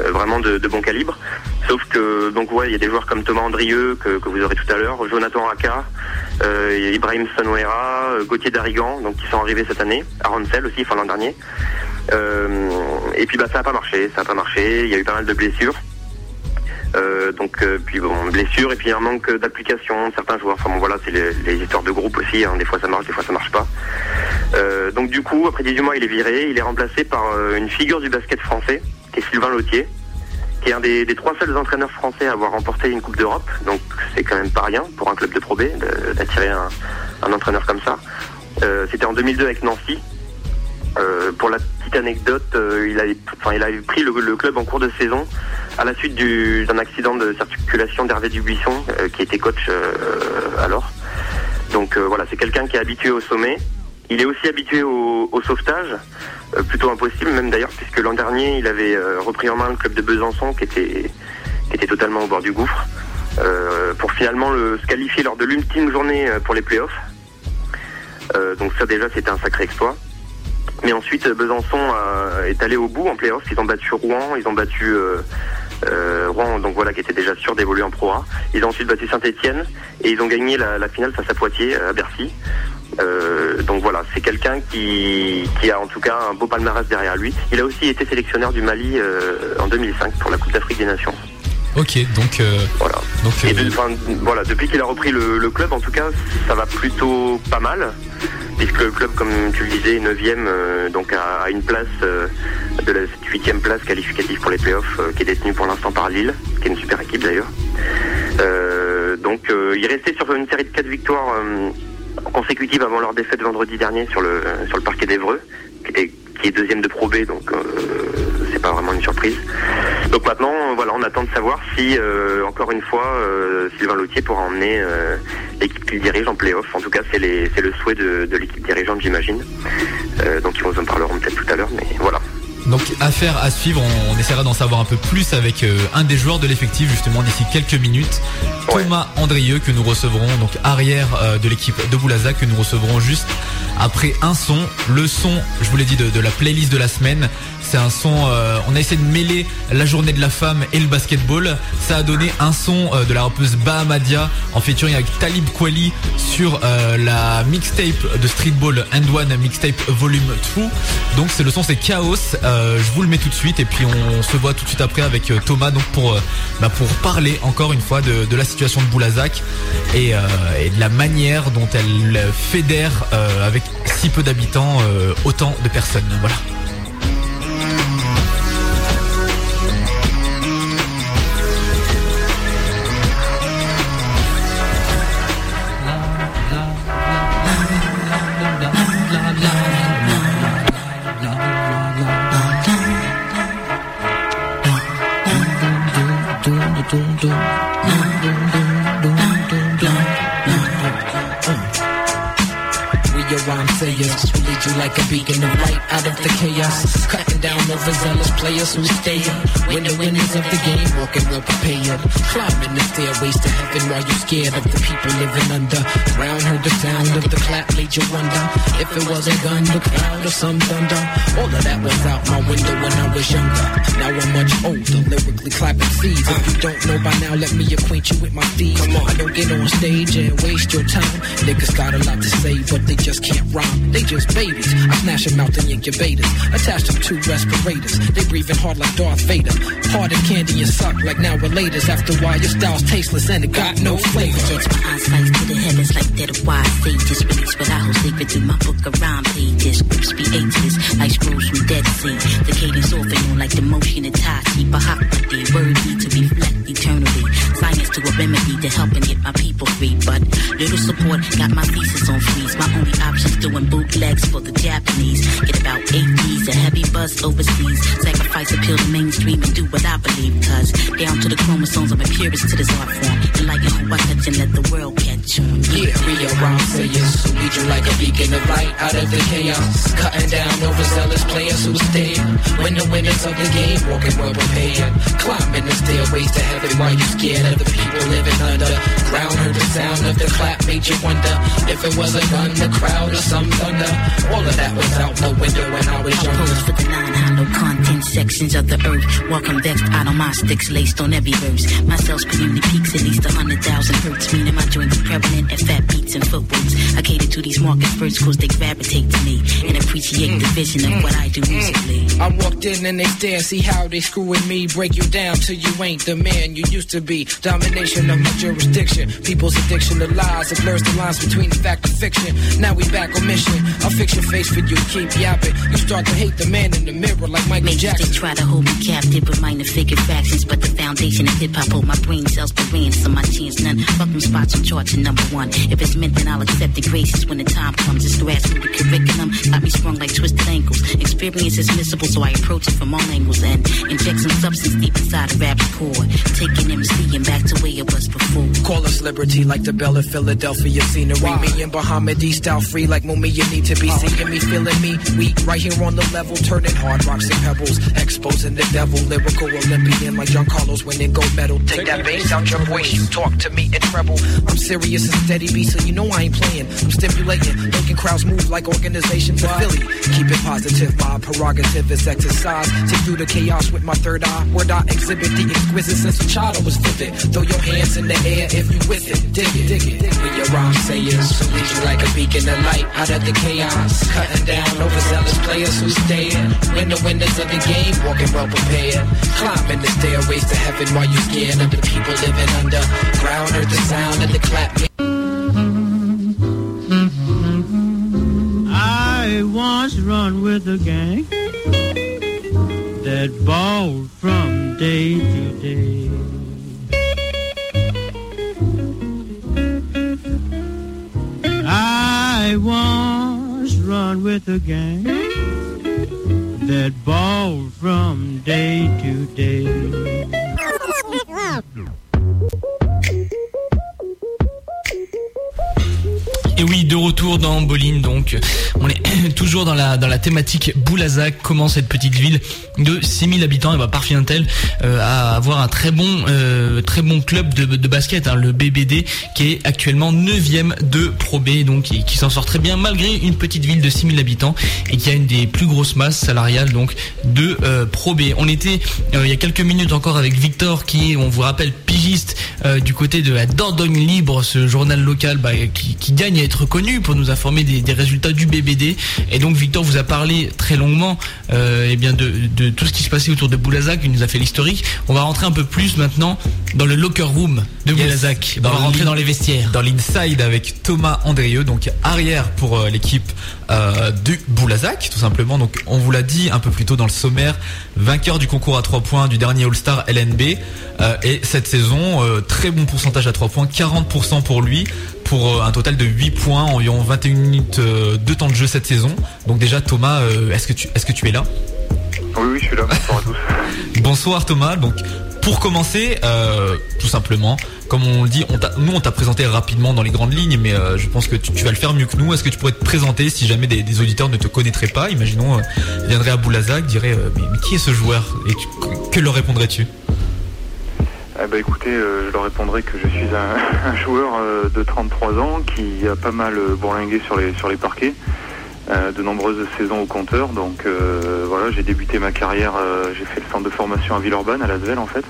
vraiment de, bon calibre. Sauf que donc ouais, il y a des joueurs comme Thomas Andrieux que, vous aurez tout à l'heure, Jonathan Raka, Ibrahim Sanouera, Gauthier Darigan, donc qui sont arrivés cette année, Aronsel aussi, fin l'an dernier. Euh, et puis bah ça n'a pas marché, ça n'a pas marché. Il y a eu pas mal de blessures. Euh, donc euh, puis bon blessures et puis un manque d'application certains joueurs. Enfin bon voilà c'est les, histoires de groupe aussi. Hein. Des fois ça marche, des fois ça marche pas. donc du coup après 18 mois il est viré. Il est remplacé par une figure du basket français qui est Sylvain Lautier qui est un des, trois seuls entraîneurs français à avoir remporté une Coupe d'Europe. Donc c'est quand même pas rien pour un club de Pro B d'attirer un, un, entraîneur comme ça. C'était en 2002 avec Nancy. Pour la anecdote, euh, il, avait, enfin, il avait pris le, club en cours de saison à la suite d'un accident de circulation d'Hervé Dubuisson, euh, qui était coach euh, alors. Donc voilà, c'est quelqu'un qui est habitué au sommet. Il est aussi habitué au, sauvetage, plutôt impossible même d'ailleurs, puisque l'an dernier, il avait repris en main le club de Besançon, qui était, qui était totalement au bord du gouffre, pour finalement le, se qualifier lors de l'ultime journée pour les playoffs. donc ça déjà, c'était un sacré exploit. Mais ensuite, Besançon euh, est allé au bout en playoff. Ils ont battu Rouen, ils ont battu euh, euh, Rouen, donc voilà, qui était déjà sûr d'évoluer en Pro A. Ils ont ensuite battu Saint-Etienne et ils ont gagné la, finale face à Poitiers, à Bercy. donc voilà, c'est quelqu'un qui, a en tout cas un beau palmarès derrière lui. Il a aussi été sélectionneur du Mali en 2005 pour la Coupe d'Afrique des Nations. Ok, donc voilà. Donc, voilà, depuis qu'il a repris le, club, en tout cas, ça va plutôt pas mal puisque le club, comme tu le disais, est 9e, euh, donc à, une place euh, de la 8e place qualificative pour les playoffs, euh, qui est détenue pour l'instant par Lille, qui est une super équipe d'ailleurs. donc il restait sur une série de 4 victoires consécutives avant leur défaite vendredi dernier sur le, sur le parquet d'Evreux, qui, qui est deuxième de Pro B, donc pas vraiment une surprise. Donc maintenant, voilà, on attend de savoir si, encore une fois, Sylvain Lautier pourra emmener l'équipe qu'il dirige en playoff. En tout cas, c'est le souhait de, l'équipe dirigeante, j'imagine. Euh, donc ils en parleront peut-être tout à l'heure, mais voilà. Donc affaire à suivre, on, essaiera d'en savoir un peu plus avec euh, un des joueurs de l'effectif justement d'ici quelques minutes, Thomas Andrieux que nous recevrons, donc arrière euh, de l'équipe de Boulazac que nous recevrons juste après un son, le son, je vous l'ai dit, de, la playlist de la semaine. C'est un son, euh, on a essayé de mêler la journée de la femme et le basketball. Ça a donné un son euh, de la rappeuse Bahamadia en featuring avec Talib Kweli sur euh, la mixtape de Streetball and One mixtape volume 2. Donc c'est le son, c'est Chaos. je vous le mets tout de suite et puis on se voit tout de suite après avec Thomas donc pour bah, pour parler encore une fois de, la situation de Boulazac et, et, de la manière dont elle fédère avec si peu d'habitants, autant de personnes. Voilà. dum dum dum dum dum like a beacon of light out of the chaos. Cutting down overzealous players who stay When the winners of the game walking well prepared. Climbing the stairways to heaven while you're scared of the people living under. Round heard the sound of the clap, made you wonder if it was a gun, the crowd, or some thunder. All of that was out my window when I was younger. Now I'm much older, lyrically clapping seeds. If you don't know by now, let me acquaint you with my on, I don't get on stage and waste your time. Niggas got a lot to say, but they just can't rhyme, they just babies. I smash them out in incubators, attach them to respirators. They breathing hard like Darth Vader. Hard as candy and suck like now relators. After why your style's tasteless and it got no flavor. Catch my eyesight to the heavens like that of wise sages. Release what I hold sacred through my book of rhyme pages. Grips be atheists like scrolls from Dead Sea. The cadence often on like the motion of Tati. Bahakti, word need to reflect eternally. Science to a remedy to help and get my people free. But little support got my thesis on freeze. My only option's doing bootlegs for the Japanese. Get about eight a heavy buzz overseas. Sacrifice appeal to mainstream and do what I believe. Cause down to the chromosomes, I'm a purist to this art form. Enlighten who I touch and let the world catch on. Yeah, rhyme sayers who lead you like a beacon of light out of the chaos. Cutting down overzealous players who stay. When the winners of the game, walking well prepared. Climbing the stairways to heaven while you scared of the people living under. Ground heard the sound of the clap, made you wonder if it was a gun, the crowd, or some thunder. All of that was out the window when I was I younger. pose for the nine hollow content sections of the earth. Welcome vexed out on my sticks laced on every verse. My cells community peaks at least a hundred thousand hertz. Meaning my joints are prevalent at fat beats and footworks. I cater to these market first cause they gravitate to me and appreciate the vision of what I do musically. I walked in and they stare, see how they screwing me. Break you down till you ain't the man you used to be. Domination of my jurisdiction. People's addiction to lies. It blurs the lines between fact and fiction. Now we back on mission. I'll fix your face for you. Keep yapping. You start to hate the man in the mirror like Michael Maybe Jackson. they try to hold me captive with minor figure fractions, but the foundation of hip hop hold my brain cells for ransom. My chance none. Fuck them spots I'm charging number one. If it's meant, then I'll accept the graces when the time comes. It's grassroots curriculum, got me sprung like twisted ankles. Experience is missable, so I approach it from all angles and inject some substance deep inside a rap's core, taking MC and back to where it was before. Call us liberty like the Bell of Philadelphia scenery. Me and Bahamadia style free like Mumia you need to be seeing me, feeling me. Weak right here on the level, turning hard rocks and pebbles, exposing the devil. Lyrical Olympian like John Carlos winning gold medal. Take that bass out your voice, you talk to me in treble. I'm serious and steady beat, so you know I ain't playing. I'm stimulating, making crowds move like organizations of Philly. Keep it positive, my prerogative is exercise. Take through the chaos with my third eye. Word I exhibit the exquisite sense of child I was vivid. Throw your hands in the air if you with it. Dig it, dig it. With your rhyme sayers, who lead you like a beacon of light out of the chaos. Cutting down overzealous players who stay When the winners of the game, walking well prepared. Climbing the stairways to heaven while you scared of the people living under. Ground heard the sound of the clap. I once run with a gang that balled from day to day. Once run with a gang that balled from day to day. Et oui, de retour dans Boline, donc on est toujours dans la thématique Boulazac. Comment cette petite ville de 6000 habitants, et bah parvient-elle euh, à avoir un très bon euh, très bon club de, basket, hein, le BBD, qui est actuellement 9ème de Pro B, donc qui, s'en sort très bien malgré une petite ville de 6000 habitants et qui a une des plus grosses masses salariales donc de euh, Pro B. On était euh, il y a quelques minutes encore avec Victor, qui est, on vous rappelle, pigiste euh, du côté de la Dordogne Libre, ce journal local bah, qui, qui gagne connu pour nous informer des, des résultats du BBD. Et donc Victor vous a parlé très longuement euh, eh bien de, de tout ce qui se passait autour de Boulazac, il nous a fait l'historique. On va rentrer un peu plus maintenant dans le locker room de Yes. Boulazac. On va rentrer dans les vestiaires. Dans l'inside avec Thomas Andrieux, donc arrière pour euh, l'équipe euh, du Boulazac, tout simplement. Donc on vous l'a dit un peu plus tôt dans le sommaire, vainqueur du concours à 3 points du dernier All-Star LNB. Euh, et cette saison, euh, très bon pourcentage à 3 points, 40% pour lui, pour euh, un total de 8 points, environ 21 minutes euh, de temps de jeu cette saison. Donc déjà Thomas, euh, est-ce que tu est-ce que tu es là? Oui, oui, je suis là. Bonsoir à tous. Bonsoir Thomas. Donc pour commencer, euh, tout simplement, comme on le dit, on nous on t'a présenté rapidement dans les grandes lignes, mais euh, je pense que tu, tu vas le faire mieux que nous. Est-ce que tu pourrais te présenter si jamais des, des auditeurs ne te connaîtraient pas? Imaginons, euh, viendraient à Boulazac, diraient euh, mais, mais qui est ce joueur? Et tu- que leur répondrais-tu? Eh ben, écoutez, euh, je leur répondrai que je suis un, joueur euh, de 33 ans qui a pas mal euh, bourlingué sur les, sur les parquets, de nombreuses saisons au compteur. Donc voilà, j'ai débuté ma carrière, j'ai fait le centre de formation à Villeurbanne, à Lasvel en fait,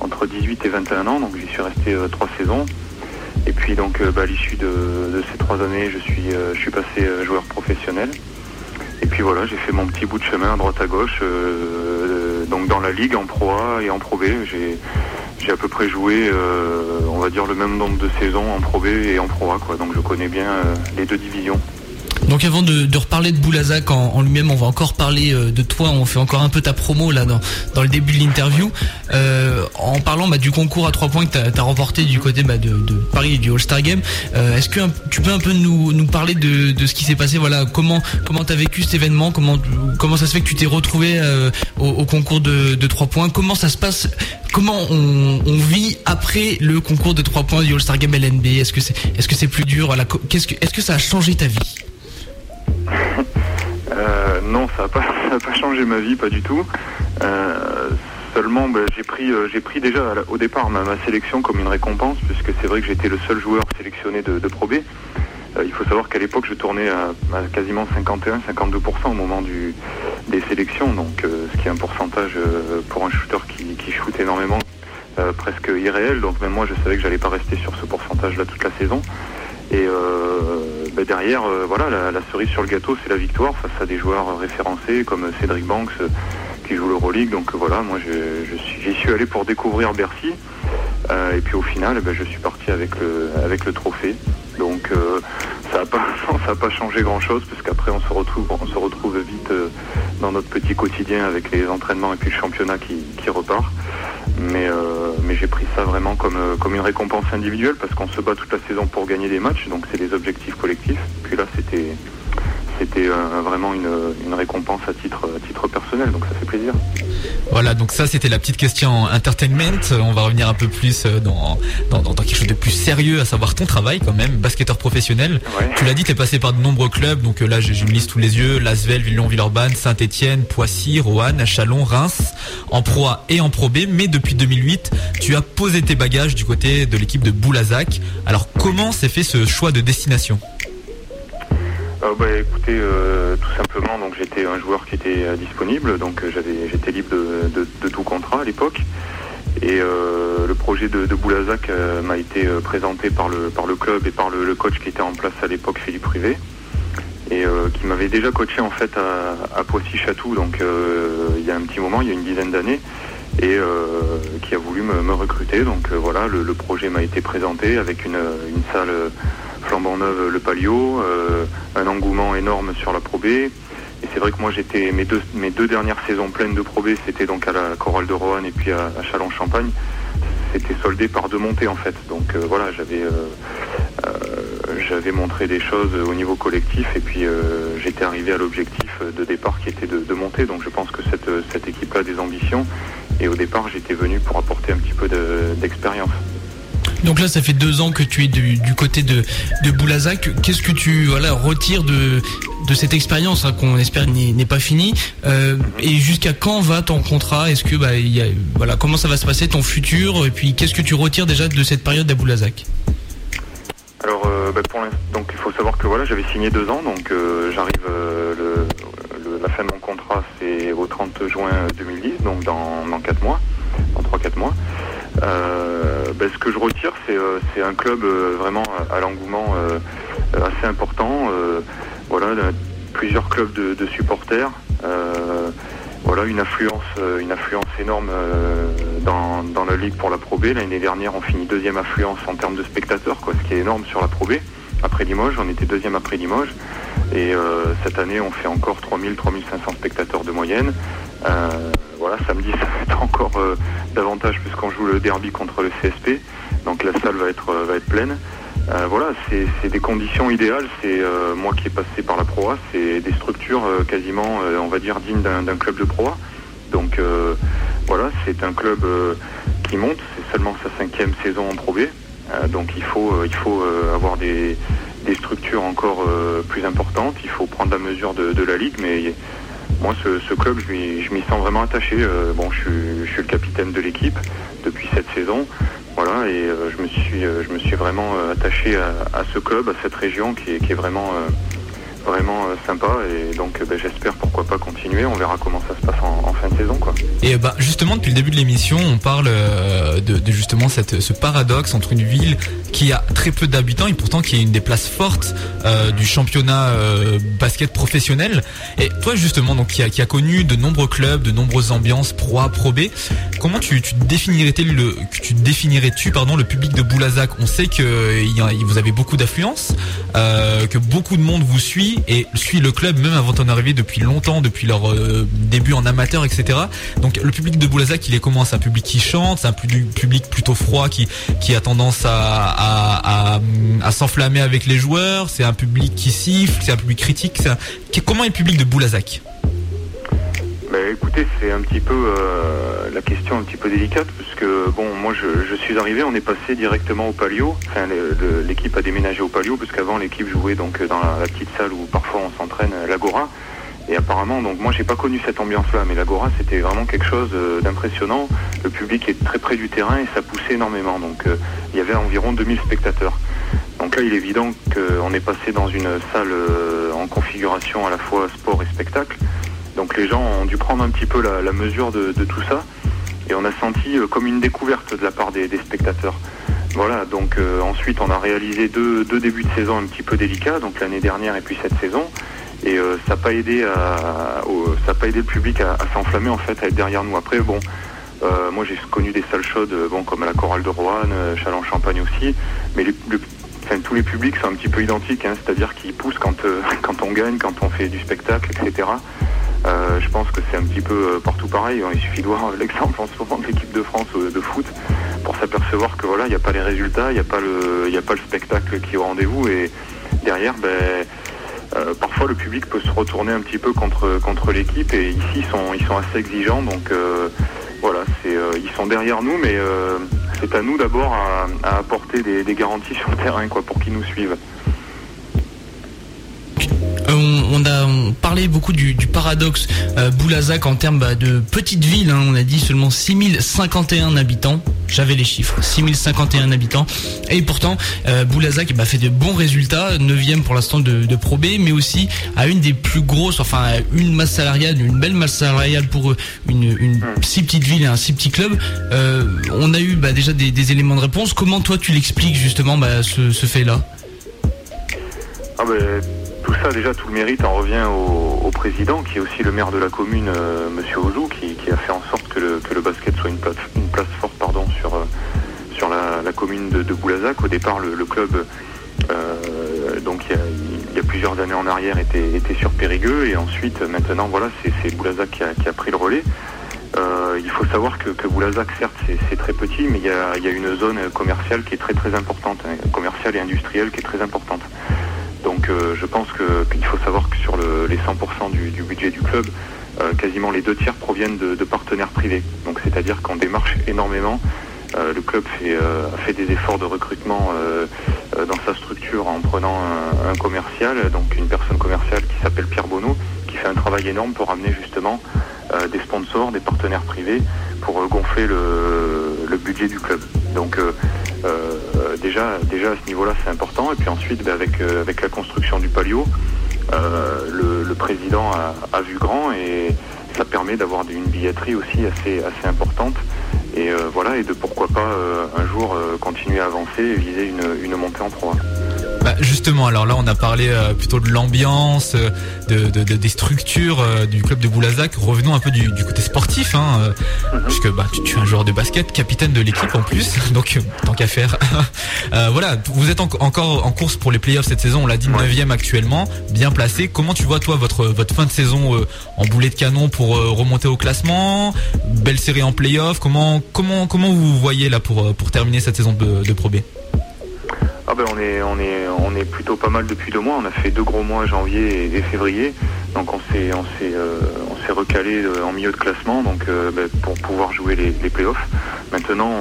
entre 18 et 21 ans, donc j'y suis resté trois saisons. Et puis donc bah, à l'issue de, de ces trois années, je suis, je suis passé joueur professionnel. Et puis voilà, j'ai fait mon petit bout de chemin à droite à gauche, donc dans la ligue, en Pro A et en Pro B. J'ai j'ai à peu près joué, euh, on va dire, le même nombre de saisons en Pro B et en Pro A. Donc je connais bien euh, les deux divisions. Donc avant de, reparler de Boulazac en, lui-même, on va encore parler euh, de toi. On fait encore un peu ta promo là dans, le début de l'interview. Euh, en parlant bah, du concours à trois points que tu as, remporté du côté bah, de, Paris et du All-Star Game, euh, est-ce que tu peux un peu nous, parler de, ce qui s'est passé Voilà, comment comment t'as vécu cet événement Comment comment ça se fait que tu t'es retrouvé au, concours de, de trois points? Comment ça se passe? Comment on, vit après le concours de trois points du All-Star Game LNB Est-ce que c'est que c'est plus dur? Qu'est-ce que est-ce que ça a changé ta vie? euh, non, ça n'a pas, changé ma vie, pas du tout. Euh, seulement, ben, j'ai pris, euh, j'ai pris déjà au départ ma, sélection comme une récompense, puisque c'est vrai que j'étais le seul joueur sélectionné de, de Pro B. Il faut savoir qu'à l'époque, je tournais à, quasiment 51-52% au moment des sélections, donc ce qui est un pourcentage pour un shooter qui, qui shoot énormément, presque irréel. Donc même moi, je savais que j'allais pas rester sur ce pourcentage-là toute la saison. Et bah, derrière, euh, voilà, la, cerise sur le gâteau, c'est la victoire face à des joueurs référencés comme Cédric Banks euh, qui joue l'Euroleague. Donc voilà, moi j'y suis, allé pour découvrir Bercy. Euh, et puis au final, bah, je suis parti avec le, avec le trophée. Donc ça n'a pas, changé grand-chose parce qu'après on se retrouve, on se retrouve vite dans notre petit quotidien avec les entraînements et puis le championnat qui, qui repart. Mais, euh, mais j'ai pris ça vraiment comme, euh, comme une récompense individuelle parce qu'on se bat toute la saison pour gagner des matchs, donc c'est des objectifs collectifs. Puis là, c'était c'était euh, vraiment une, une, récompense à titre, à titre personnel, donc ça fait plaisir. Voilà, donc ça c'était la petite question entertainment. On va revenir un peu plus euh, dans, dans, dans, quelque chose de plus sérieux, à savoir ton travail quand même, basketteur professionnel. Tu l'as dit, tu es passé par de nombreux clubs, donc euh, là j'ai une liste sous les yeux, Lasvel, Villon-Villeurbanne, Saint-Etienne, Poissy, Roanne, Chalon, Reims, en Pro A et en Pro B, mais depuis 2008, tu as posé tes bagages du côté de l'équipe de Boulazac. Alors comment s'est fait ce choix de destination? Bah, écoutez, euh, tout simplement, donc j'étais un joueur qui était euh, disponible, donc j'avais, j'étais libre de, tout contrat à l'époque. Et le projet de, de Boulazac m'a été présenté par le, par le club et par le, coach qui était en place à l'époque, Philippe Privé, et qui m'avait déjà coaché en fait à, Poissy-Chatou, donc il y a un petit moment, il y a une dizaine d'années, et qui a voulu me, recruter. Donc voilà, le, projet m'a été présenté avec une, une salle flambant neuve le Palio, euh, un engouement énorme sur la Pro. Et c'est vrai que moi j'étais mes deux mes deux dernières saisons pleines de Pro c'était donc à la Chorale de Roanne et puis à, Chalon-Champagne. C'était soldé par deux montées en fait. Donc euh, voilà, j'avais euh, j'avais montré des choses au niveau collectif et puis j'étais arrivé à l'objectif de départ qui était de, monter. Donc je pense que cette, cette équipe a des ambitions et au départ j'étais venu pour apporter un petit peu d'expérience. Donc là, ça fait deux ans que tu es du, côté de, de Boulazac. Qu'est-ce que tu voilà, retires de, de cette expérience hein, qu'on espère n'est pas finie euh, Et jusqu'à quand va ton contrat? Est-ce que bah, y a, voilà, comment ça va se passer ton futur? Et puis qu'est-ce que tu retires déjà de cette période à Boulazac? Alors, euh, bah, pour donc il faut savoir que voilà, j'avais signé deux ans, donc euh, j'arrive la fin de mon contrat, c'est au 30 juin 2010, donc dans, dans 4 mois, dans 3-4 mois. Euh, ben, ce que je retire, c'est euh, un club euh, vraiment à, l'engouement assez important. voilà, plusieurs clubs de, supporters. voilà, une influence, une influence énorme dans, dans, la ligue pour la Pro B. L'année dernière, on finit deuxième influence en termes de spectateurs, quoi, ce qui est énorme sur la Pro B. Après Limoges, on était deuxième après Limoges. Et cette année, on fait encore 3000-3500 spectateurs de moyenne. voilà, samedi, ça va être encore davantage puisqu'on joue le derby contre le CSP. Donc la salle va être, va être pleine. Euh, voilà, c'est des conditions idéales. C'est euh, moi qui ai passé par la Proa, c'est des structures euh, quasiment, on va dire, dignes d'un club de Proa. Donc voilà, c'est un club qui monte. C'est seulement sa cinquième saison en Pro B. donc il faut, il faut avoir des, des, structures encore plus importantes. Il faut prendre la mesure de, de la ligue, mais moi, ce, club, je m'y sens vraiment attaché. Euh, bon, je, suis le capitaine de l'équipe depuis cette saison. Voilà, et euh, je, me suis, euh, je me suis vraiment attaché à, ce club, à cette région qui est, vraiment vraiment sympa et donc bah, j'espère pourquoi pas continuer. On verra comment ça se passe en, fin de saison quoi. Et bah justement depuis le début de l'émission, on parle de, justement ce paradoxe entre une ville qui a très peu d'habitants et pourtant qui est une des places fortes du championnat basket professionnel. Et toi justement donc qui a, connu de nombreux clubs, de nombreuses ambiances pro pro B, comment tu, tu définirais-tu le tu définirais-tu pardon le public de Boulazac? On sait que y a, vous avez beaucoup d'affluence, que beaucoup de monde vous suit et suit le club même avant ton arrivée depuis longtemps, depuis leur euh, début en amateur, etc. Donc le public de Boulazac, il est comment? C'est un public qui chante, c'est un public plutôt froid qui a tendance à, à, s'enflammer avec les joueurs. C'est un public qui siffle, c'est un public critique. Comment est le public de Boulazac? Bah, écoutez, c'est un petit peu euh, la question un petit peu délicate parce que bon, moi je, suis arrivé, on est passé directement au Palio. L'équipe a déménagé au Palio parce qu'avant l'équipe jouait donc dans la, la petite salle où parfois on s'entraîne, euh, l'Agora. Et apparemment, donc moi j'ai pas connu cette ambiance-là, mais l'Agora c'était vraiment quelque chose euh, d'impressionnant. Le public est très près du terrain et ça poussait énormément. Donc euh, il y avait environ 2000 spectateurs. Donc là, il est évident qu'on est passé dans une salle euh, en configuration à la fois sport et spectacle. Donc les gens ont dû prendre un petit peu la, mesure de, tout ça et on a senti comme une découverte de la part des, spectateurs. Voilà, donc ensuite on a réalisé deux, deux débuts de saison un petit peu délicats, donc l'année dernière et puis cette saison. Et euh, ça n'a pas aidé à, ça a pas aidé le public à, à s'enflammer en fait, à être derrière nous. Après bon, euh, moi j'ai connu des salles chaudes, euh, bon comme à la Chorale de Roanne, euh, Châlons-Champagne aussi, mais les- le- enfin, tous les publics sont un petit peu identiques, hein, c'est-à-dire qu'ils poussent quand, euh, quand on gagne, quand on fait du spectacle, etc. Je pense que c'est un petit peu partout pareil. Il suffit de voir l'exemple en ce moment de l'équipe de France de foot pour s'apercevoir que voilà, il n'y a pas les résultats, il n'y a pas le, il a pas le spectacle qui est au rendez-vous et derrière, ben, euh, parfois le public peut se retourner un petit peu contre l'équipe et ici ils sont assez exigeants donc euh, voilà, c'est euh, ils sont derrière nous mais c'est à nous d'abord à, apporter des, des garanties sur le terrain quoi pour qu'ils nous suivent. Euh, on, a parlait beaucoup du, paradoxe euh, en termes bah, de petite ville. hein. on a dit seulement 6051 habitants. J'avais les chiffres, 6051 habitants. Et pourtant, euh, Boulazac bah, fait de bons résultats, 9 pour l'instant de, de Pro B, mais aussi à une des plus grosses, enfin une masse salariale, une belle masse salariale pour une, si petite ville et un si petit club. Euh, on a eu bah, déjà des, éléments de réponse. Comment toi tu l'expliques justement ce, fait-là? Ah tout ça, déjà, tout le mérite en revient au, président, qui est aussi le maire de la commune, euh, Monsieur qui, a fait en sorte que le, basket soit une place, forte pardon, sur, euh, sur la, commune de, de Boulazac. Au départ, le, club, euh, donc il y, a, plusieurs années en arrière, était, sur Périgueux, et ensuite, maintenant, voilà, c'est Boulazac qui a, pris le relais. Euh, il faut savoir que, que Boulazac, certes, c'est très petit, mais il y a, il y a une zone commerciale qui est très très importante, hein, commerciale et industrielle qui est très importante. Donc euh, je pense qu'il faut savoir que sur le- les 100% du, du budget du club, euh, quasiment les deux tiers proviennent de, de partenaires privés. Donc c'est-à-dire qu'on démarche énormément. Euh, le club fait, euh, fait des efforts de recrutement euh, euh, dans sa structure en prenant un, un commercial, donc une personne commerciale qui s'appelle Pierre Bonneau, qui fait un travail énorme pour amener justement des sponsors, des partenaires privés pour gonfler le, le budget du club. Donc déjà, déjà à ce niveau-là, c'est important. Et puis ensuite, ben, avec, euh, avec la construction du palio, euh, le, président a, vu grand et ça permet d'avoir une billetterie aussi assez, assez importante. Et euh, voilà, et de pourquoi pas un jour continuer à avancer et viser une, une montée en proie. Bah, justement, alors là, on a parlé euh, plutôt de l'ambiance, euh, de, de- de- des structures euh, du club de Boulazac. Revenons un peu du, du côté sportif, hein, euh, puisque bah, tu, tu es un joueur de basket, capitaine de l'équipe en plus, donc tant qu'à faire. Euh, voilà, vous êtes en- encore en course pour les playoffs cette saison. On l'a dit, 9 actuellement, bien placé. Comment tu vois toi votre votre fin de saison euh, en boulet de canon pour euh, remonter au classement? Belle série en playoffs. Comment comment comment vous voyez là pour pour terminer cette saison de, de Pro B? Ah ben on est on est on est plutôt pas mal depuis deux mois. On a fait deux gros mois janvier et, février. Donc on s'est on s'est euh, on s'est recalé euh, en milieu de classement donc euh, ben, pour pouvoir jouer les, les playoffs. Maintenant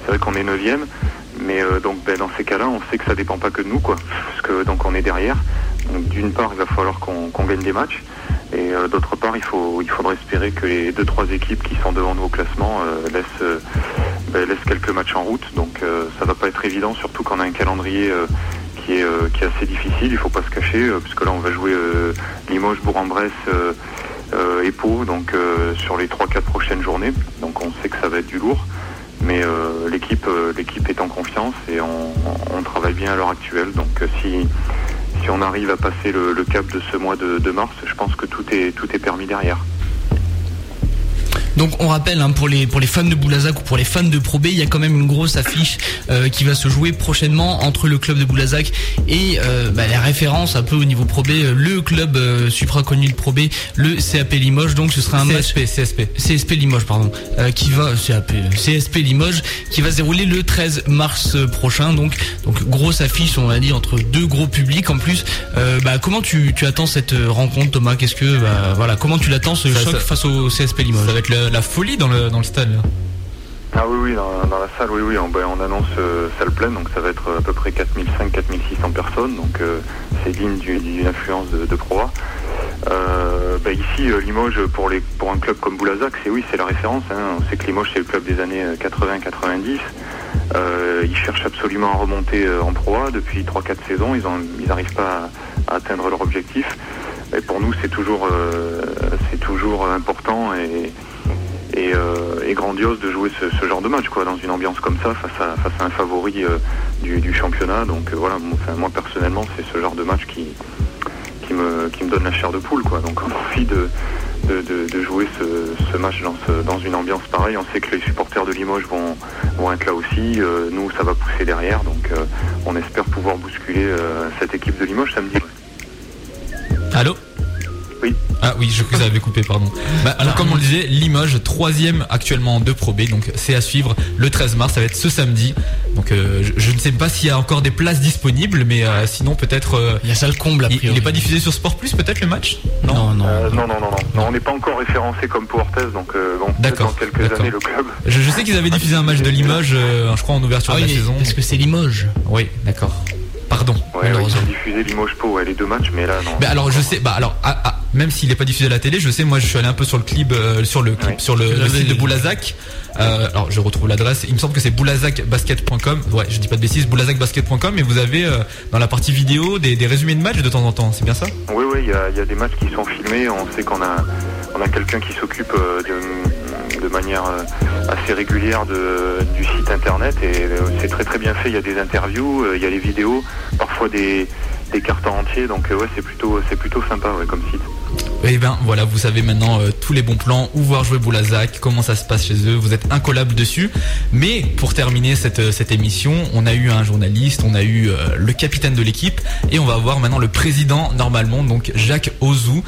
c'est vrai qu'on est neuvième, mais donc ben, dans ces cas-là on sait que ça dépend pas que de nous quoi, parce que donc on est derrière. Donc d'une part il va falloir qu'on gagne des matchs. Et euh, d'autre part, il faut, il faudra espérer que les deux trois équipes qui sont devant nous au classement euh, laissent, euh, ben, laissent quelques matchs en route. Donc ça va pas être évident, surtout qu'on a un calendrier qui est, qui est assez difficile. Il faut pas se cacher, puisque là on va jouer Limoges, Bourg-en-Bresse et Pau, donc sur les 3-4 prochaines journées. Donc on sait que ça va être du lourd. Mais l'équipe, est en confiance et on, on travaille bien à l'heure actuelle. Donc si, si on arrive à passer le, cap de ce mois de, mars, je pense que tout est permis derrière. Donc on rappelle hein, pour les pour les fans de Boulazac ou pour les fans de Pro B, il y a quand même une grosse affiche euh, qui va se jouer prochainement entre le club de Boulazac et euh, bah, la référence un peu au niveau Pro B, euh, le club euh, supra connu de Pro B, le CAP Limoges. Donc ce sera un match CSP, CSP. CSP Limoges pardon, euh, qui va CAP, CSP Limoges qui va se dérouler le 13 mars prochain. Donc donc grosse affiche on l'a dit entre deux gros publics en plus. Euh, bah, comment tu, tu attends cette rencontre Thomas? Qu'est-ce que bah, voilà comment tu l'attends ce Ça- choc ça- face au CSP Limoges? Ça va être la, la folie dans le, dans le stade. Ah oui, oui, dans, la salle, oui, oui, on, ben, on annonce euh, salle pleine, donc ça va être à peu près 4500-4600 personnes, donc euh, c'est digne du- d'une influence de, de. Euh, ben, ici, euh, Limoges, pour, les, pour un club comme Boulazac, c'est oui, c'est la référence. hein. On sait que Limoges, c'est le club des années euh, 80-90. Euh, ils cherchent absolument à remonter euh, en Pro A depuis 3-4 saisons. Ils n'arrivent pas à, atteindre leur objectif. Et pour nous, c'est toujours, euh, c'est toujours important et, et, euh, et grandiose de jouer ce, genre de match quoi dans une ambiance comme ça face à, face à un favori euh, du, championnat. Donc euh, voilà moi, personnellement c'est ce genre de match qui qui me, qui me donne la chair de poule quoi. Donc on a envie de, de, jouer ce, match dans, ce- dans une ambiance pareille. On sait que les supporters de Limoges vont, vont être là aussi. Nous ça va pousser derrière. Donc on espère pouvoir bousculer cette équipe de Limoges samedi. Allô? Ah oui, je vous avais coupé, pardon. Bah, alors, comme on le disait, Limoges, troisième actuellement de Pro B, donc c'est à suivre le 13 mars, ça va être ce samedi. Donc euh, je, je ne sais pas s'il y a encore des places disponibles, mais euh, sinon peut-être... euh, Il y a ça le comble a il, priori. il est pas diffusé sur Sport Plus peut-être le match? Non, non. Euh, non, non, non, non, non. on n'est pas encore référencé comme Portes, donc euh, bon, dans quelques années le club. Je, je sais qu'ils avaient diffusé un match de Limoges, euh, je crois en ouverture Ah de oui, la saison. parce que c'est Limoges. Oui, d'accord. Pardon. Ouais, ouais, ils malheureusement. ont diffusé Limoges Po, ouais, les deux matchs, mais là non. Bah alors je sais, bah alors ah, ah, même s'il n'est pas diffusé à la télé, je sais, moi je suis allé un peu sur le clip, euh, sur le clip, Ouais. sur le, site de. Boulazac. Euh, alors je retrouve l'adresse. Il me semble que c'est boulazacbasket.com. Ouais, je dis pas de bêtises, boulazacbasket.com. Et vous avez euh, dans la partie vidéo des, des résumés de matchs de temps en temps. C'est bien ça? Oui, oui, il y a, y a des matchs qui sont filmés. On sait qu'on a, on a quelqu'un qui s'occupe euh, de, de manière euh, assez régulière du site internet et euh, c'est très très bien fait. Il y a des interviews, euh, il y a les vidéos, parfois des, des cartons entiers. Donc euh, ouais, c'est plutôt, c'est plutôt sympa comme site. Et ben voilà, vous savez maintenant euh, tous les bons plans, où voir jouer Boulazac, comment ça se passe chez eux, vous êtes incollable dessus. Mais pour terminer cette, euh, cette émission, on a eu un journaliste, on a eu euh, le capitaine de l'équipe et on va voir maintenant le président normalement, donc Jacques Ozou.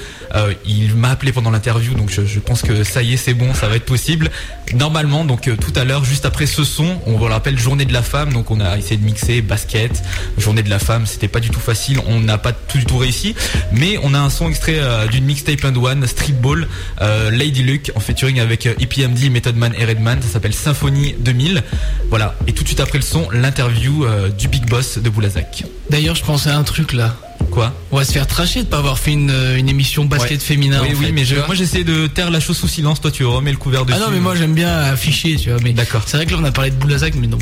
Il m'a appelé pendant l'interview, donc je, pense que ça y est, c'est bon, ça va être possible. Normalement, donc tout à l'heure, juste après ce son, on vous le rappelle, journée de la femme, donc on a essayé de mixer basket, journée de la femme, c'était pas du tout facile, on n'a pas tout du tout réussi, mais on a un son extrait euh, d'une mixtape and one, Streetball, euh, Lady Luck, en featuring avec euh, EPMD, Method Man et Redman, ça s'appelle Symphonie 2000. Voilà, et tout de suite après le son, l'interview euh, du Big Boss de Boulazac. D'ailleurs, je pensais à un truc là. Quoi? On va se faire tracher de pas avoir fait une, euh, une émission basket Ouais. féminin. Oui, en oui, fait, mais je- moi j'essaie de taire la chose sous silence, toi tu remets le couvert dessus. Ah non, mais moi j'aime bien afficher, tu vois. Mais D'accord. C'est vrai que là on a parlé de Boulazac, mais non,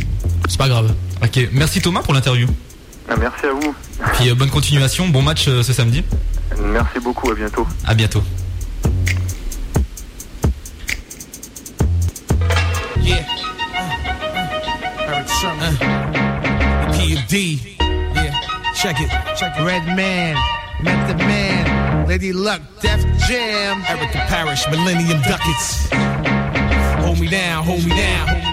c'est pas grave. Ok, merci Thomas pour l'interview. Ah, merci à vous. Puis euh, bonne continuation, bon match euh, ce samedi. Merci beaucoup. À bientôt. À bientôt. Yeah. PMD. Yeah. Check it. Check it. Red Man, Method Man, Lady Luck, Def Jam. Erica Parrish, Millennium Ducats. Hold me down, hold me down.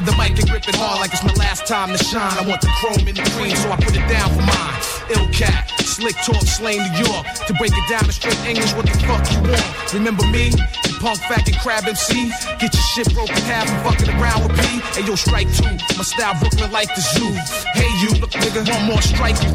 Grab the mic and grip it hard like it's my last time to shine. I want the chrome in the cream, so I put it down for mine. Ill cat, slick talk, slain New York. To break it down in straight English, what the fuck you want? Remember me? The punk faggot crab MC? Get your shit broken half and fucking around with P. Hey yo, strike two. My style Brooklyn like the zoo. Hey you, look nigga, one more strike you.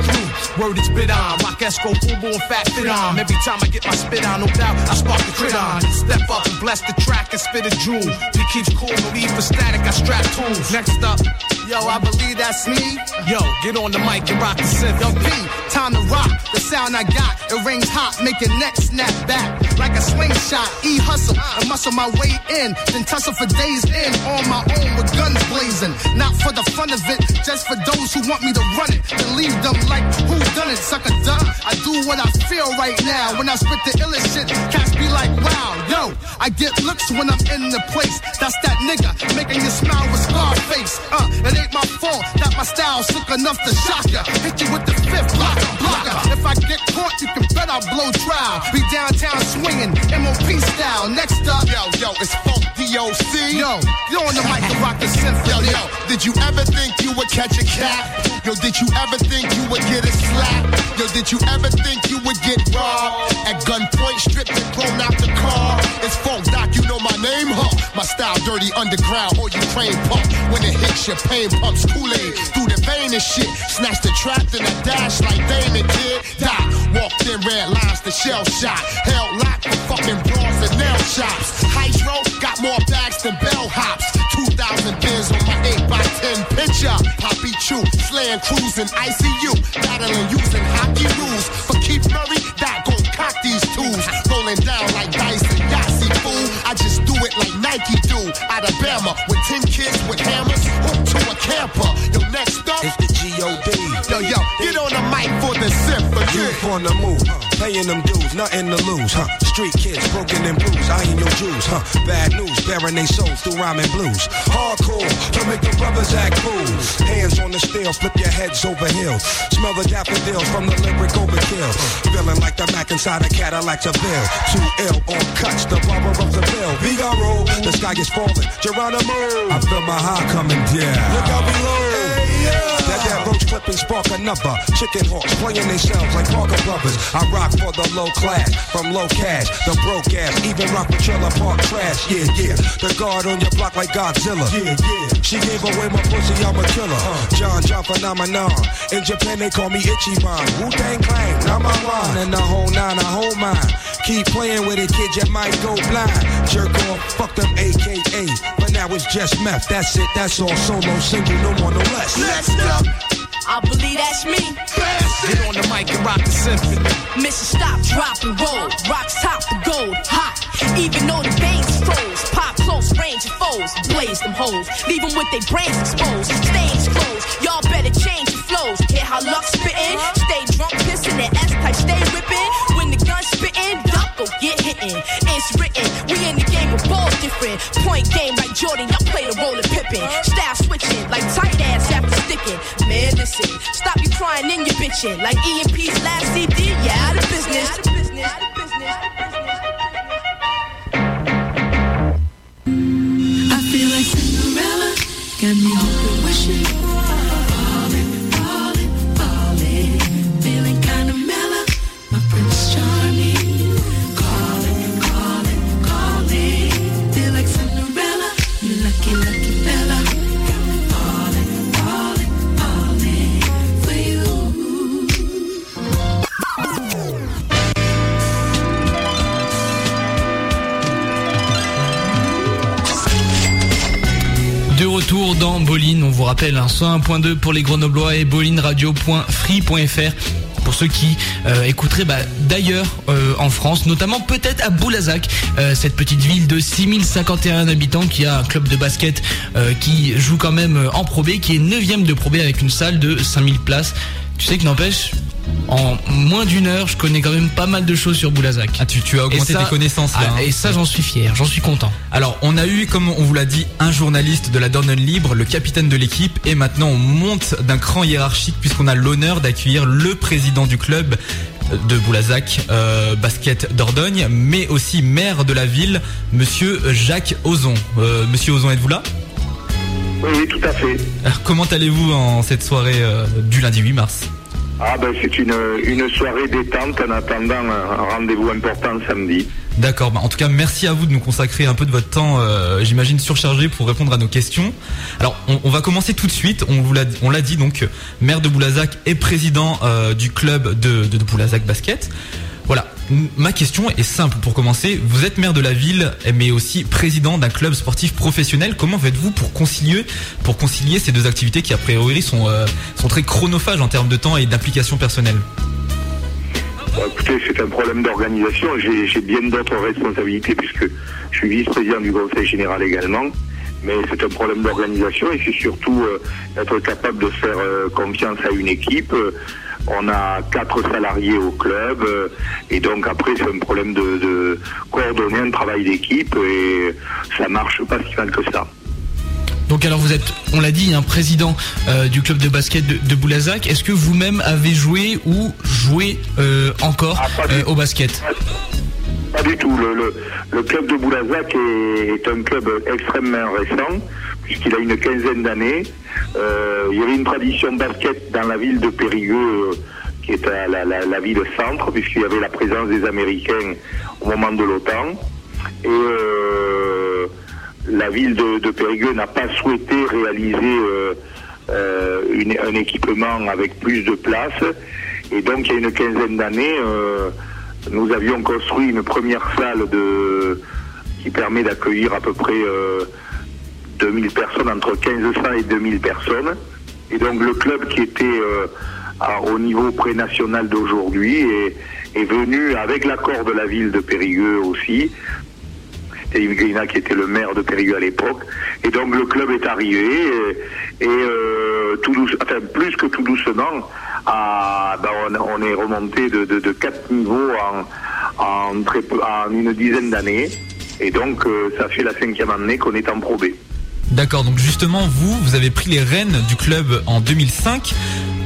Word is bit on. Rock Esco, Fubu and Fat Fit on. Every time I get my spit on, no doubt, I spark the crit on. Step up and bless the track and spit a jewel. He keeps cool, need for static, I strap tools. Next up, Yo, I believe that's me. yo, get on the mic and rock the synth. Yo, P, time to rock. The sound I got, it rings hot, make your neck snap back like a slingshot. E hustle and muscle my way in, then tussle for days in on my own with guns blazing. Not for the fun of it, just for those who want me to run it. To leave them like who done it, sucker duh. I do what I feel right now. When I spit the illest shit, cats be like, wow, yo. I get looks when I'm in the place. That's that nigga making you smile with Scarface. Uh, it ain't my fault that my style's sick enough to shock ya. Hit you with the fifth blocker, blocker. If I get caught, you can bet I'll blow trial. Be downtown swinging, MOP style. Next up, Yo, yo, it's Funk DOC. yo, you on the mic to rock the symphony. Yo, yo, did you ever think you would catch a cat? Yo, did you ever think you would get a slap? Yo, did you ever think you would get robbed? At gunpoint, stripped and thrown out the car. It's dirty underground or Ukraine pump. When it hits your pain pumps Kool-Aid through the vein and shit. Snatch the trap, then I dash like Damon kid. Die, walked in red lines, the shell shot. Held lock for fucking bras and nail shops. Hydro got more bags than bell hops. 2,000 bins on my 8 by 10 picture. Poppy Chew, slaying crews in ICU. Battling using hockey rules. For Keith Murray, that gon' cock these hammer On the move, huh? paying them dues, nothing to lose, huh? Street kids, broken and bruised, I ain't no Jews, huh? Bad news, bearing they souls through rhyming blues. Hardcore, to make the brothers act fools. Hands on the steel, flip your heads over heels. Smell the daffodils from the lyric overkill. Feeling like the Mac inside a Cadillac Seville. Too ill on cuts, the barber of the bill. Vigaro, the sky is falling. Geronimo, I feel my high coming down. Look out below. Clip and spark another. Chicken hawks playing themselves like Parker Brothers. I rock for the low class, from low cash, the broke ass. Even rock with trailer park trash. Yeah, yeah. The guard on your block like Godzilla. Yeah, yeah. She gave away my pussy, I'm a killer. Uh. John John phenomenon. In Japan they call me Ichiban. Wu Tang Clan, number one. And the whole nine, a whole mine. Keep playing with it, kid, you might go blind. Jerk off, fuck them AKA. But now it's just meth. That's it, that's all. Solo, single, no more, no less. Next up. I believe that's me. Get on the mic and rock the symphony. Mission stop, drop and roll. Rocks top the gold, hot. Even though the veins froze. Pop close range of foes. Blaze them hoes. Leave them with their brains exposed. Stains closed. Y'all better change your flows. Hear how luck spittin'? Stay drunk, pissin' and S-type stay whippin'. When the gun spittin', duck go get hittin'. It's written. We in the game with balls different. Point game like Jordan. Y'all play the role of Pippin. Style switching Stop you crying in your bitchin'. Like EMP's last CD. Yeah, out of business. Rappelle un 101.2 pour les Grenoblois et bolineradio.free.fr pour ceux qui euh, écouteraient bah, d'ailleurs euh, en France, notamment peut-être à Boulazac, euh, cette petite ville de 6051 habitants qui a un club de basket qui joue quand même en Pro B, qui est 9ème de Pro B avec une salle de 5000 places. Tu sais que n'empêche, en moins d'une heure, je connais quand même pas mal de choses sur Boulazac. Ah, tu, tu as augmenté ça- tes connaissances là. Ah, hein. et ça, j'en suis fier, j'en suis content. Alors, on a eu, comme on vous l'a dit, un journaliste de la Dordogne Libre, le capitaine de l'équipe, et maintenant on monte d'un cran hiérarchique puisqu'on a l'honneur d'accueillir le président du club de Boulazac euh, Basket Dordogne, mais aussi maire de la ville, Monsieur Jacques Ozon. Euh, Monsieur Ozon, êtes-vous là? Oui, tout à fait. Alors, Comment allez-vous en cette soirée euh, du lundi 8 mars? Ah ben c'est une, soirée détente en attendant un rendez-vous important samedi. D'accord, bah, en tout cas merci à vous de nous consacrer un peu de votre temps, euh, j'imagine surchargé pour répondre à nos questions. Alors on, va commencer tout de suite, on l'a dit donc maire de Boulazac et président euh, du club de, de, de Boulazac Basket. Voilà, ma question est simple pour commencer. Vous êtes maire de la ville, mais aussi président d'un club sportif professionnel. Comment faites-vous pour concilier, pour concilier ces deux activités qui a priori sont, euh, sont très chronophages en termes de temps et d'implication personnelle? Bon, écoutez, c'est un problème d'organisation. J'ai j'ai bien d'autres responsabilités puisque je suis vice-président du conseil général également. Mais c'est un problème d'organisation et c'est surtout euh, être capable de faire euh, confiance à une équipe. On a quatre salariés au club euh, et donc après c'est un problème de, de coordonner un travail d'équipe et ça marche pas si mal que ça. Donc alors vous êtes, on l'a dit, un président euh, du club de basket de, de Boulazac. Est-ce que vous-même avez joué ou joué euh, encore euh, au basket? Pas du tout. Le, le- le club de Boulazac est, est un club extrêmement récent, puisqu'il a une quinzaine d'années. Euh, il y avait une tradition basket dans la ville de Périgueux, euh, qui est à la, ville centre, puisqu'il y avait la présence des Américains au moment de l'OTAN. Et euh, la ville de, Périgueux n'a pas souhaité réaliser un équipement avec plus de place. Et donc, il y a une quinzaine d'années, nous avions construit une première salle qui permet d'accueillir à peu près 2000 personnes, entre 1500 et 2000 personnes. Et donc le club qui était euh, au niveau pré-national d'aujourd'hui est, est venu avec l'accord de la ville de Périgueux aussi. C'était Yves Grina qui était le maire de Périgueux à l'époque. Et donc le club est arrivé et, euh, tout douce- enfin, plus que tout doucement, à- ben, on, on est remonté de, de, de quatre niveaux en, en, très peu- en une dizaine d'années. Et donc euh, ça fait la cinquième année qu'on est en Pro B. D'accord, donc justement, vous, vous avez pris les rênes du club en 2005.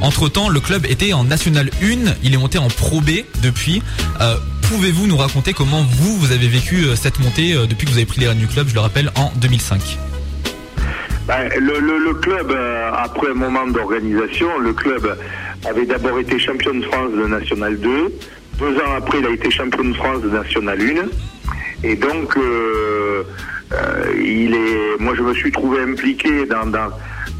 Entre-temps, le club était en National 1, il est monté en Pro B depuis. Euh, Pouvez-vous nous raconter comment vous, vous avez vécu euh, cette montée euh, depuis que vous avez pris les rênes du club, je le rappelle, en 2005 Ben, le, club, après un moment d'organisation, le club avait d'abord été champion de France de National 2. Deux ans après, il a été champion de France de National 1. Et donc, euh, il est, moi, je me suis trouvé impliqué dans, dans,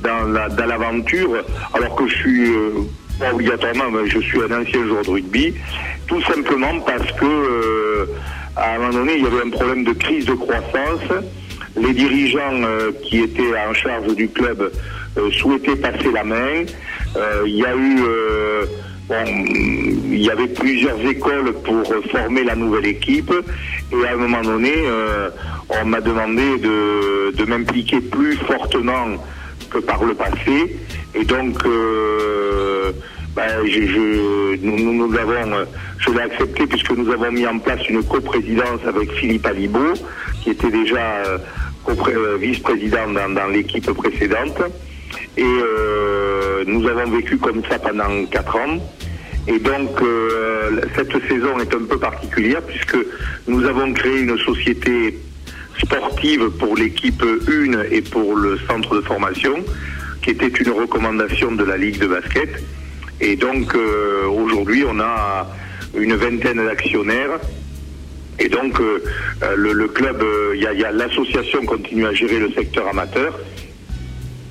dans la- l'aventure, alors que je suis euh, pas obligatoirement, mais je suis un ancien joueur de rugby, tout simplement parce que euh, à un moment donné, il y avait un problème de crise de croissance. Les dirigeants euh, qui étaient en charge du club euh, souhaitaient passer la main. Euh, il y a eu, il y avait plusieurs écoles pour former la nouvelle équipe. Et à un moment donné, euh, on m'a demandé de, de m'impliquer plus fortement que par le passé. Et donc, euh, ben, je, nous, nous, avons, je l'ai accepté puisque nous avons mis en place une coprésidence avec Philippe Alibaud, qui était déjà euh, euh, vice-président dans, dans l'équipe précédente. Et euh, nous avons vécu comme ça pendant quatre ans. Et donc, euh, cette saison est un peu particulière puisque nous avons créé une société sportive pour l'équipe 1 et pour le centre de formation, qui était une recommandation de la Ligue de basket. Et donc, euh, aujourd'hui, on a une vingtaine d'actionnaires. Et donc, euh, le, club, euh, il y a, il y a l'association continue à gérer le secteur amateur.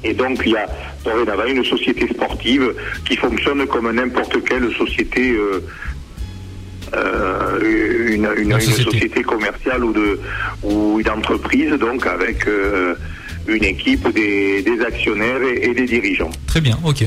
Et donc, il y a dorénavant une société sportive qui fonctionne comme n'importe quelle société, euh, une, société. commerciale ou, de, ou une entreprise, donc avec euh, une équipe des, des actionnaires et, et des dirigeants. Très bien, ok.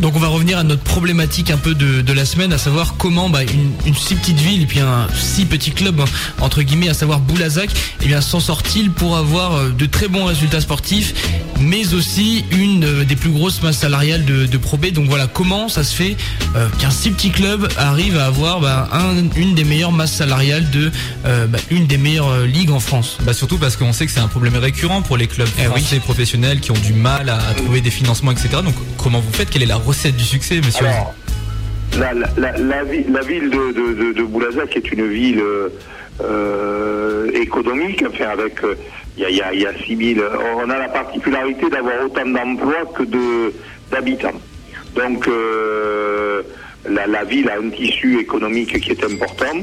Donc on va revenir à notre problématique un peu de, de la semaine, à savoir comment bah, une, une si petite ville et puis un si petit club hein, entre guillemets, à savoir Boulazac, eh bien s'en sort-il pour avoir euh, de très bons résultats sportifs, mais aussi une euh, des plus grosses masses salariales de, de Pro B? Donc voilà, comment ça se fait euh, qu'un si petit club arrive à avoir bah, un- une des meilleures masses salariales de euh, bah, une des meilleures ligues en France. Bah surtout parce qu'on sait que c'est un problème récurrent pour les clubs Eh oui. français professionnels qui ont du mal à, à trouver des financements, etc. Donc comment vous faites? Quelle est la recette du succès, monsieur Alors, la, la, la, la vi- la ville de, de, de, de Boulazac est une ville euh, euh, économique, enfin avec euh, il y, a, il y, a, y a 6 000. On a la particularité d'avoir autant d'emplois que de d'habitants. Donc euh, la, ville a un tissu économique qui est important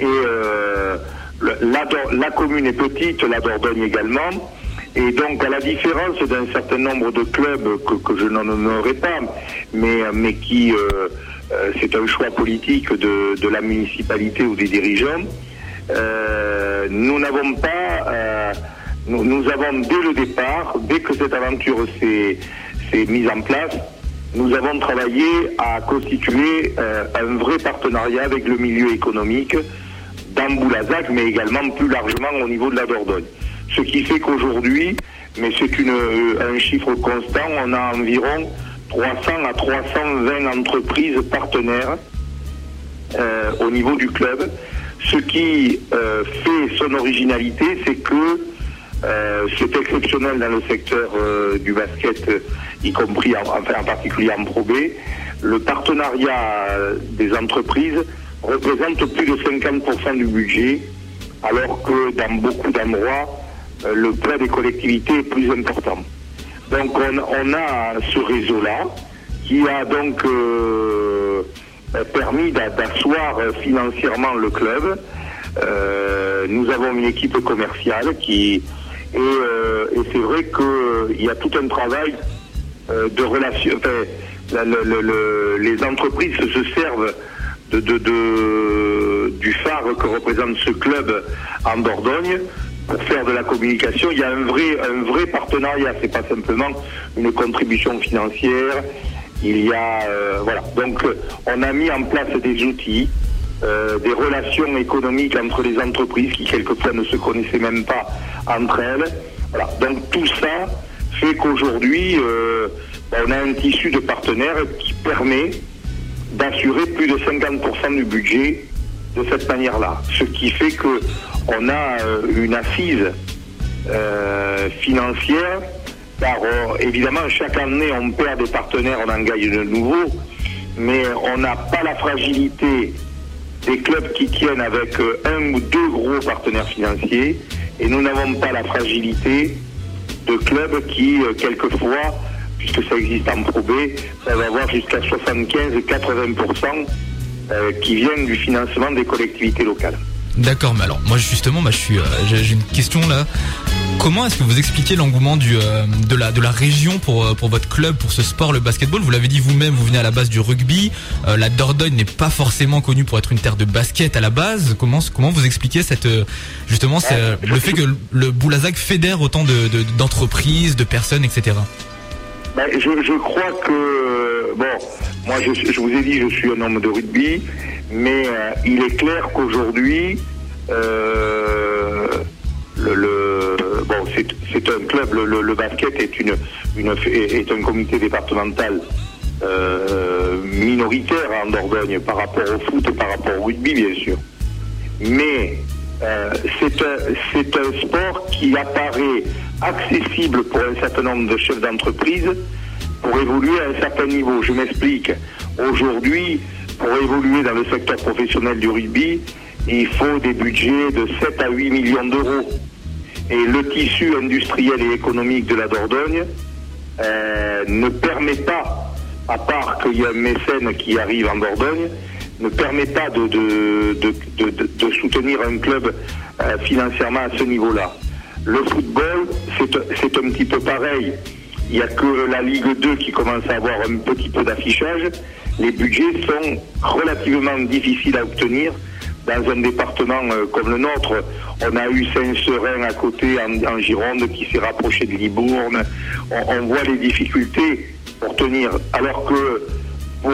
et euh, la commune est petite, la Dordogne également. Et donc, à la différence d'un certain nombre de clubs que, je n'en nommerai pas, mais, qui, euh, euh, c'est un choix politique de, la municipalité ou des dirigeants, euh, nous n'avons pas, nous, avons dès le départ, dès que cette aventure s'est mise en place, nous avons travaillé à constituer un vrai partenariat avec le milieu économique dans Boulazac, mais également plus largement au niveau de la Dordogne. Ce qui fait qu'aujourd'hui, mais c'est euh, un chiffre constant, on a environ 300 à 320 entreprises partenaires euh, au niveau du club. Ce qui euh, fait son originalité, c'est que c'est exceptionnel dans le secteur du basket, y compris en, enfin, en particulier en Pro B. Le partenariat des entreprises représente plus de 50% du budget, alors que dans beaucoup d'endroits, le poids des collectivités est plus important. Donc on, on a ce réseau-là qui a donc euh, euh, permis d'a- d'asseoir euh, financièrement le club. Euh, nous avons une équipe commerciale qui et, euh, et c'est vrai qu'il y a tout un travail euh, de relation. enfin, le- le- le- les entreprises se servent de, de- de- du phare que représente ce club en Dordogne faire de la communication. Il y a un vrai, un vrai partenariat. C'est pas simplement une contribution financière. Il y a euh, voilà. Donc euh, on a mis en place des outils. euh, des relations économiques entre les entreprises qui quelquefois ne se connaissaient même pas entre elles. Voilà. Donc tout ça fait qu'aujourd'hui, euh, on a un tissu de partenaires qui permet d'assurer plus de 50% du budget de cette manière-là. Ce qui fait que on a euh, une assise euh, financière. Car euh, évidemment, chaque année, on perd des partenaires, on en gagne de nouveaux, mais on n'a pas la fragilité des clubs qui tiennent avec un ou deux gros partenaires financiers, et nous n'avons pas la fragilité de clubs qui, quelquefois, puisque ça existe en Pro B, peuvent avoir jusqu'à 75-80% euh, qui viennent du financement des collectivités locales. D'accord, mais alors moi justement, bah, euh, j'ai une question là. Comment est-ce que vous expliquez l'engouement euh, de la région pour euh, pour votre club, pour ce sport, le basketball? Vous l'avez dit vous-même, vous venez à la base du rugby. La Dordogne n'est pas forcément connue pour être une terre de basket à la base. Comment vous expliquez justement le fait que le- Boulazac fédère autant de de- d'entreprises, de personnes, etc. Ben, je, crois que, bon, moi je vous ai dit, je suis un homme de rugby, mais euh, il est clair qu'aujourd'hui, euh, le, c'est un club, le, basket est, un comité départemental euh, minoritaire en Dordogne par rapport au foot et par rapport au rugby, bien sûr. Mais c'est un sport qui apparaît accessible pour un certain nombre de chefs d'entreprise pour évoluer à un certain niveau. Je m'explique. Aujourd'hui, pour évoluer dans le secteur professionnel du rugby, il faut des budgets de 7 à 8 millions d'euros. Et le tissu industriel et économique de la Dordogne euh, ne permet pas, à part qu'il y a un mécène qui arrive en Dordogne, ne permet pas de, de, de, de- soutenir un club euh, financièrement à ce niveau-là. Le football, c'est un petit peu pareil. Il n'y a que la Ligue 2 qui commence à avoir un petit peu d'affichage. Les budgets sont relativement difficiles à obtenir dans un département euh, comme le nôtre. On a eu Saint-Serein à côté en, Gironde qui s'est rapproché de Libourne. On, voit les difficultés pour tenir. Alors que pour,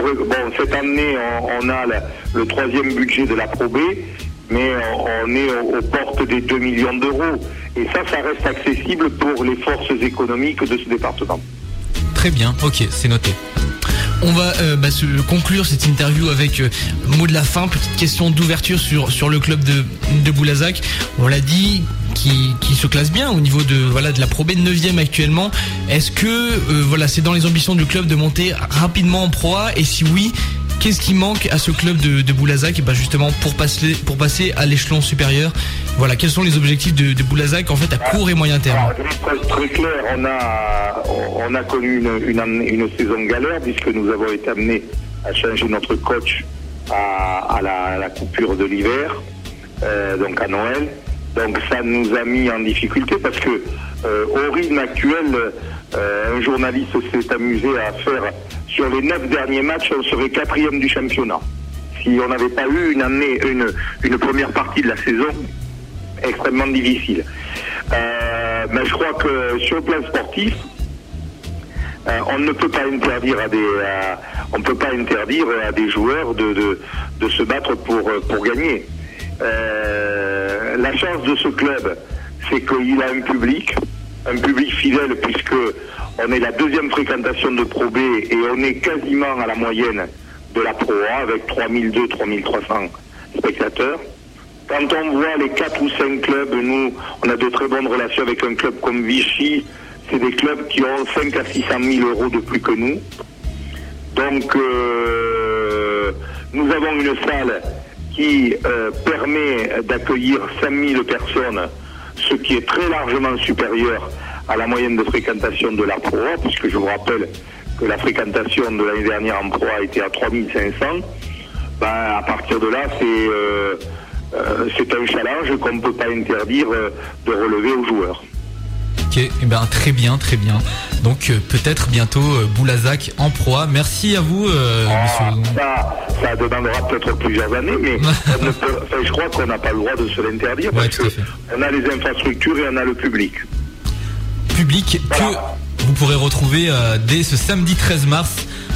cette année, on, a le troisième budget de la Pro B, mais on, est aux portes des 2 millions d'euros. Et ça, ça reste accessible pour les forces économiques de ce département. Très bien, ok, c'est noté. On va euh, bah, se conclure cette interview avec euh, mot de la fin, petite question d'ouverture sur, le club de, de Boulazac. On l'a dit, qui, se classe bien au niveau de voilà la Pro B 9 actuellement. Est-ce que euh, voilà c'est dans les ambitions du club de monter rapidement en Pro et si oui, qu'est-ce qui manque à ce club de, Boulazac et bah justement pour passer pour passer à l'échelon supérieur. Voilà, quels sont les objectifs de, Boulazac en fait à court et moyen terme Très, très clair, on a, on a connu une, saison galère puisque nous avons été amenés à changer notre coach à, la, coupure de l'hiver, euh, donc à Noël. Donc ça nous a mis en difficulté parce que euh, au rythme actuel, un journaliste s'est amusé à faire sur les neuf derniers matchs, on serait quatrième du championnat. Si on n'avait pas eu une année, une, une première partie de la saison extrêmement difficile. Euh, mais je crois que sur le plan sportif, euh, on ne peut pas interdire à des, à- on peut pas interdire à des joueurs de, de, de se battre pour, euh, pour gagner. Euh, la chance de ce club, c'est qu'il a un public, un public fidèle puisque on est la deuxième fréquentation de Pro B et on est quasiment à la moyenne de la Pro A avec 3002, 3300 spectateurs. quand on voit les quatre ou cinq clubs, nous, on a de très bonnes relations avec un club comme Vichy. C'est des clubs qui ont 5 à 600 000 euros de plus que nous. Donc, euh, nous avons une salle qui euh, permet d'accueillir 5 000 personnes, ce qui est très largement supérieur à la moyenne de fréquentation de la Pro A, puisque je vous rappelle que la fréquentation de l'année dernière en Pro A était à 3500. Ben, à partir de là, c'est euh, euh, un challenge qu'on ne peut pas interdire euh, de relever aux joueurs. Eh ben, très bien, très bien. Donc euh, peut-être bientôt euh, Boulazac en proie. Merci à vous, euh, monsieur. Ça, ça demandera peut-être plusieurs années, mais on ne peut- enfin, je crois qu'on n'a pas le droit de se l'interdire parce qu'on a les infrastructures et on a le public. public que vous pourrez retrouver euh, dès ce samedi 13 mars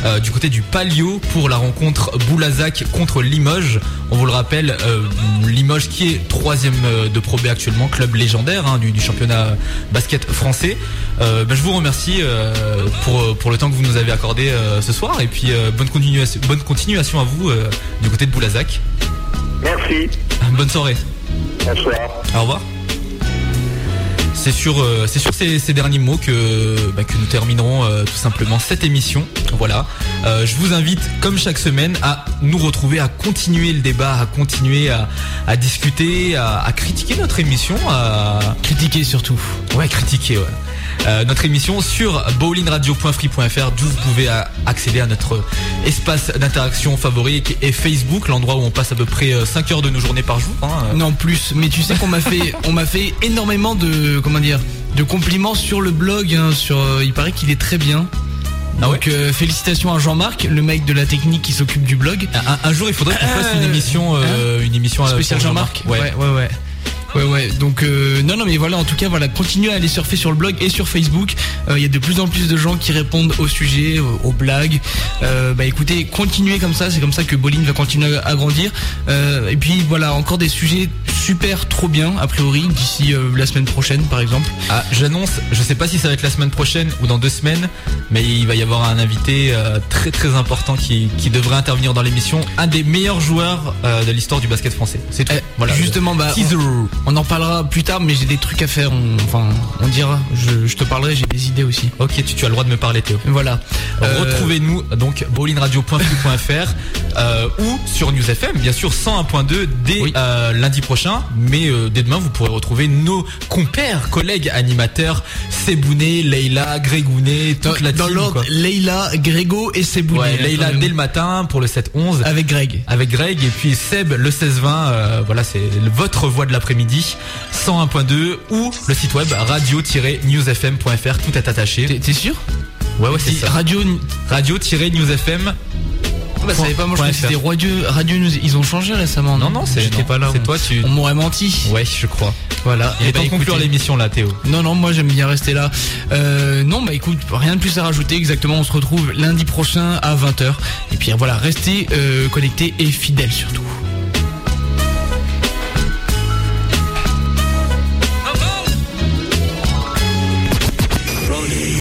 euh, du côté du Palio pour la rencontre Boulazac contre Limoges. On vous le rappelle, euh, Limoges qui est troisième euh, de Pro B actuellement, club légendaire hein, du, du championnat basket français. Euh, ben, je vous remercie pour, pour le temps que vous nous avez accordé ce soir et puis bonne, continuation, bonne continuation à vous du côté de Boulazac. Merci. Bonne soirée. Bonsoir. Au revoir. C'est sur, euh, c'est sur ces, ces derniers mots que, bah, que nous terminerons euh, tout simplement cette émission. Voilà. Euh, je vous invite, comme chaque semaine, à nous retrouver, à continuer le débat, à continuer à, à discuter, à, à critiquer notre émission, à critiquer surtout. Ouais, critiquer. Ouais. Euh, notre émission sur bowlingradio.free.fr d'où vous pouvez euh, accéder à notre espace d'interaction favori qui est Facebook, l'endroit où on passe à peu près 5 heures de nos journées par jour. hein. Non plus, mais tu sais qu'on m'a fait, on m'a fait énormément de, comment dire, de compliments sur le blog. hein, sur, euh, il paraît qu'il est très bien. Donc euh, félicitations à Jean-Marc, le mec de la technique qui s'occupe du blog. Un, un jour, il faudrait qu'on fasse une émission, euh, une émission euh, spéciale Jean-Marc. Ouais, ouais. Ouais ouais donc euh, non non mais voilà en tout cas voilà continuez à aller surfer sur le blog et sur Facebook Euh, il y a de plus en plus de gens qui répondent au sujet aux, aux blagues Euh, bah écoutez continuez comme ça c'est comme ça que Bolin va continuer à grandir Euh, et puis voilà encore des sujets super trop bien a priori d'ici euh, la semaine prochaine par exemple Ah, j'annonce, je sais pas si ça va être la semaine prochaine ou dans deux semaines, mais il va y avoir un invité euh, très très important qui, qui devrait intervenir dans l'émission, un des meilleurs joueurs euh, de l'histoire du basket français. C'est tout. voilà. Justement, bah, Teaser. On, en parlera plus tard, mais j'ai des trucs à faire. on- enfin, on dira. Je, je te parlerai. J'ai des idées aussi. Ok, tu, tu as le droit de me parler, Théo. Voilà. Euh, Retrouvez-nous donc bowlingradio.fr euh, ou sur News FM, bien sûr 101.2 dès euh, lundi prochain. Mais dès demain, vous pourrez retrouver nos compères, collègues, animateurs, Sebouné, Leila, Grégounet, toute la dans team. l'ordre, quoi. Leila, Grégo et Sebouné. Ouais, Leila dès le matin pour le 7-11. Avec Greg. Avec Greg et puis Seb le 16-20. euh, voilà, c'est votre voix de l'après-midi. 101.2 ou le site web radio-newsfm.fr. Tout est attaché. T'es sûr? Ouais, ouais, c'est ça. Radio. Radio-newsfm. Bah, ça pas, moi je c'était Radio, Radio News. Ils ont changé récemment. Non, non, c'est J'étais pas là. C'est toi, tu. On m'aurait menti. Ouais, je crois. Voilà. Bah, temps de conclure l'émission là, Théo. Non, non, moi j'aime bien rester là. Euh, non, bah écoute, rien de plus à rajouter. Exactement, on se retrouve lundi prochain à 20h. Et puis voilà, restez euh, connectés et fidèles surtout.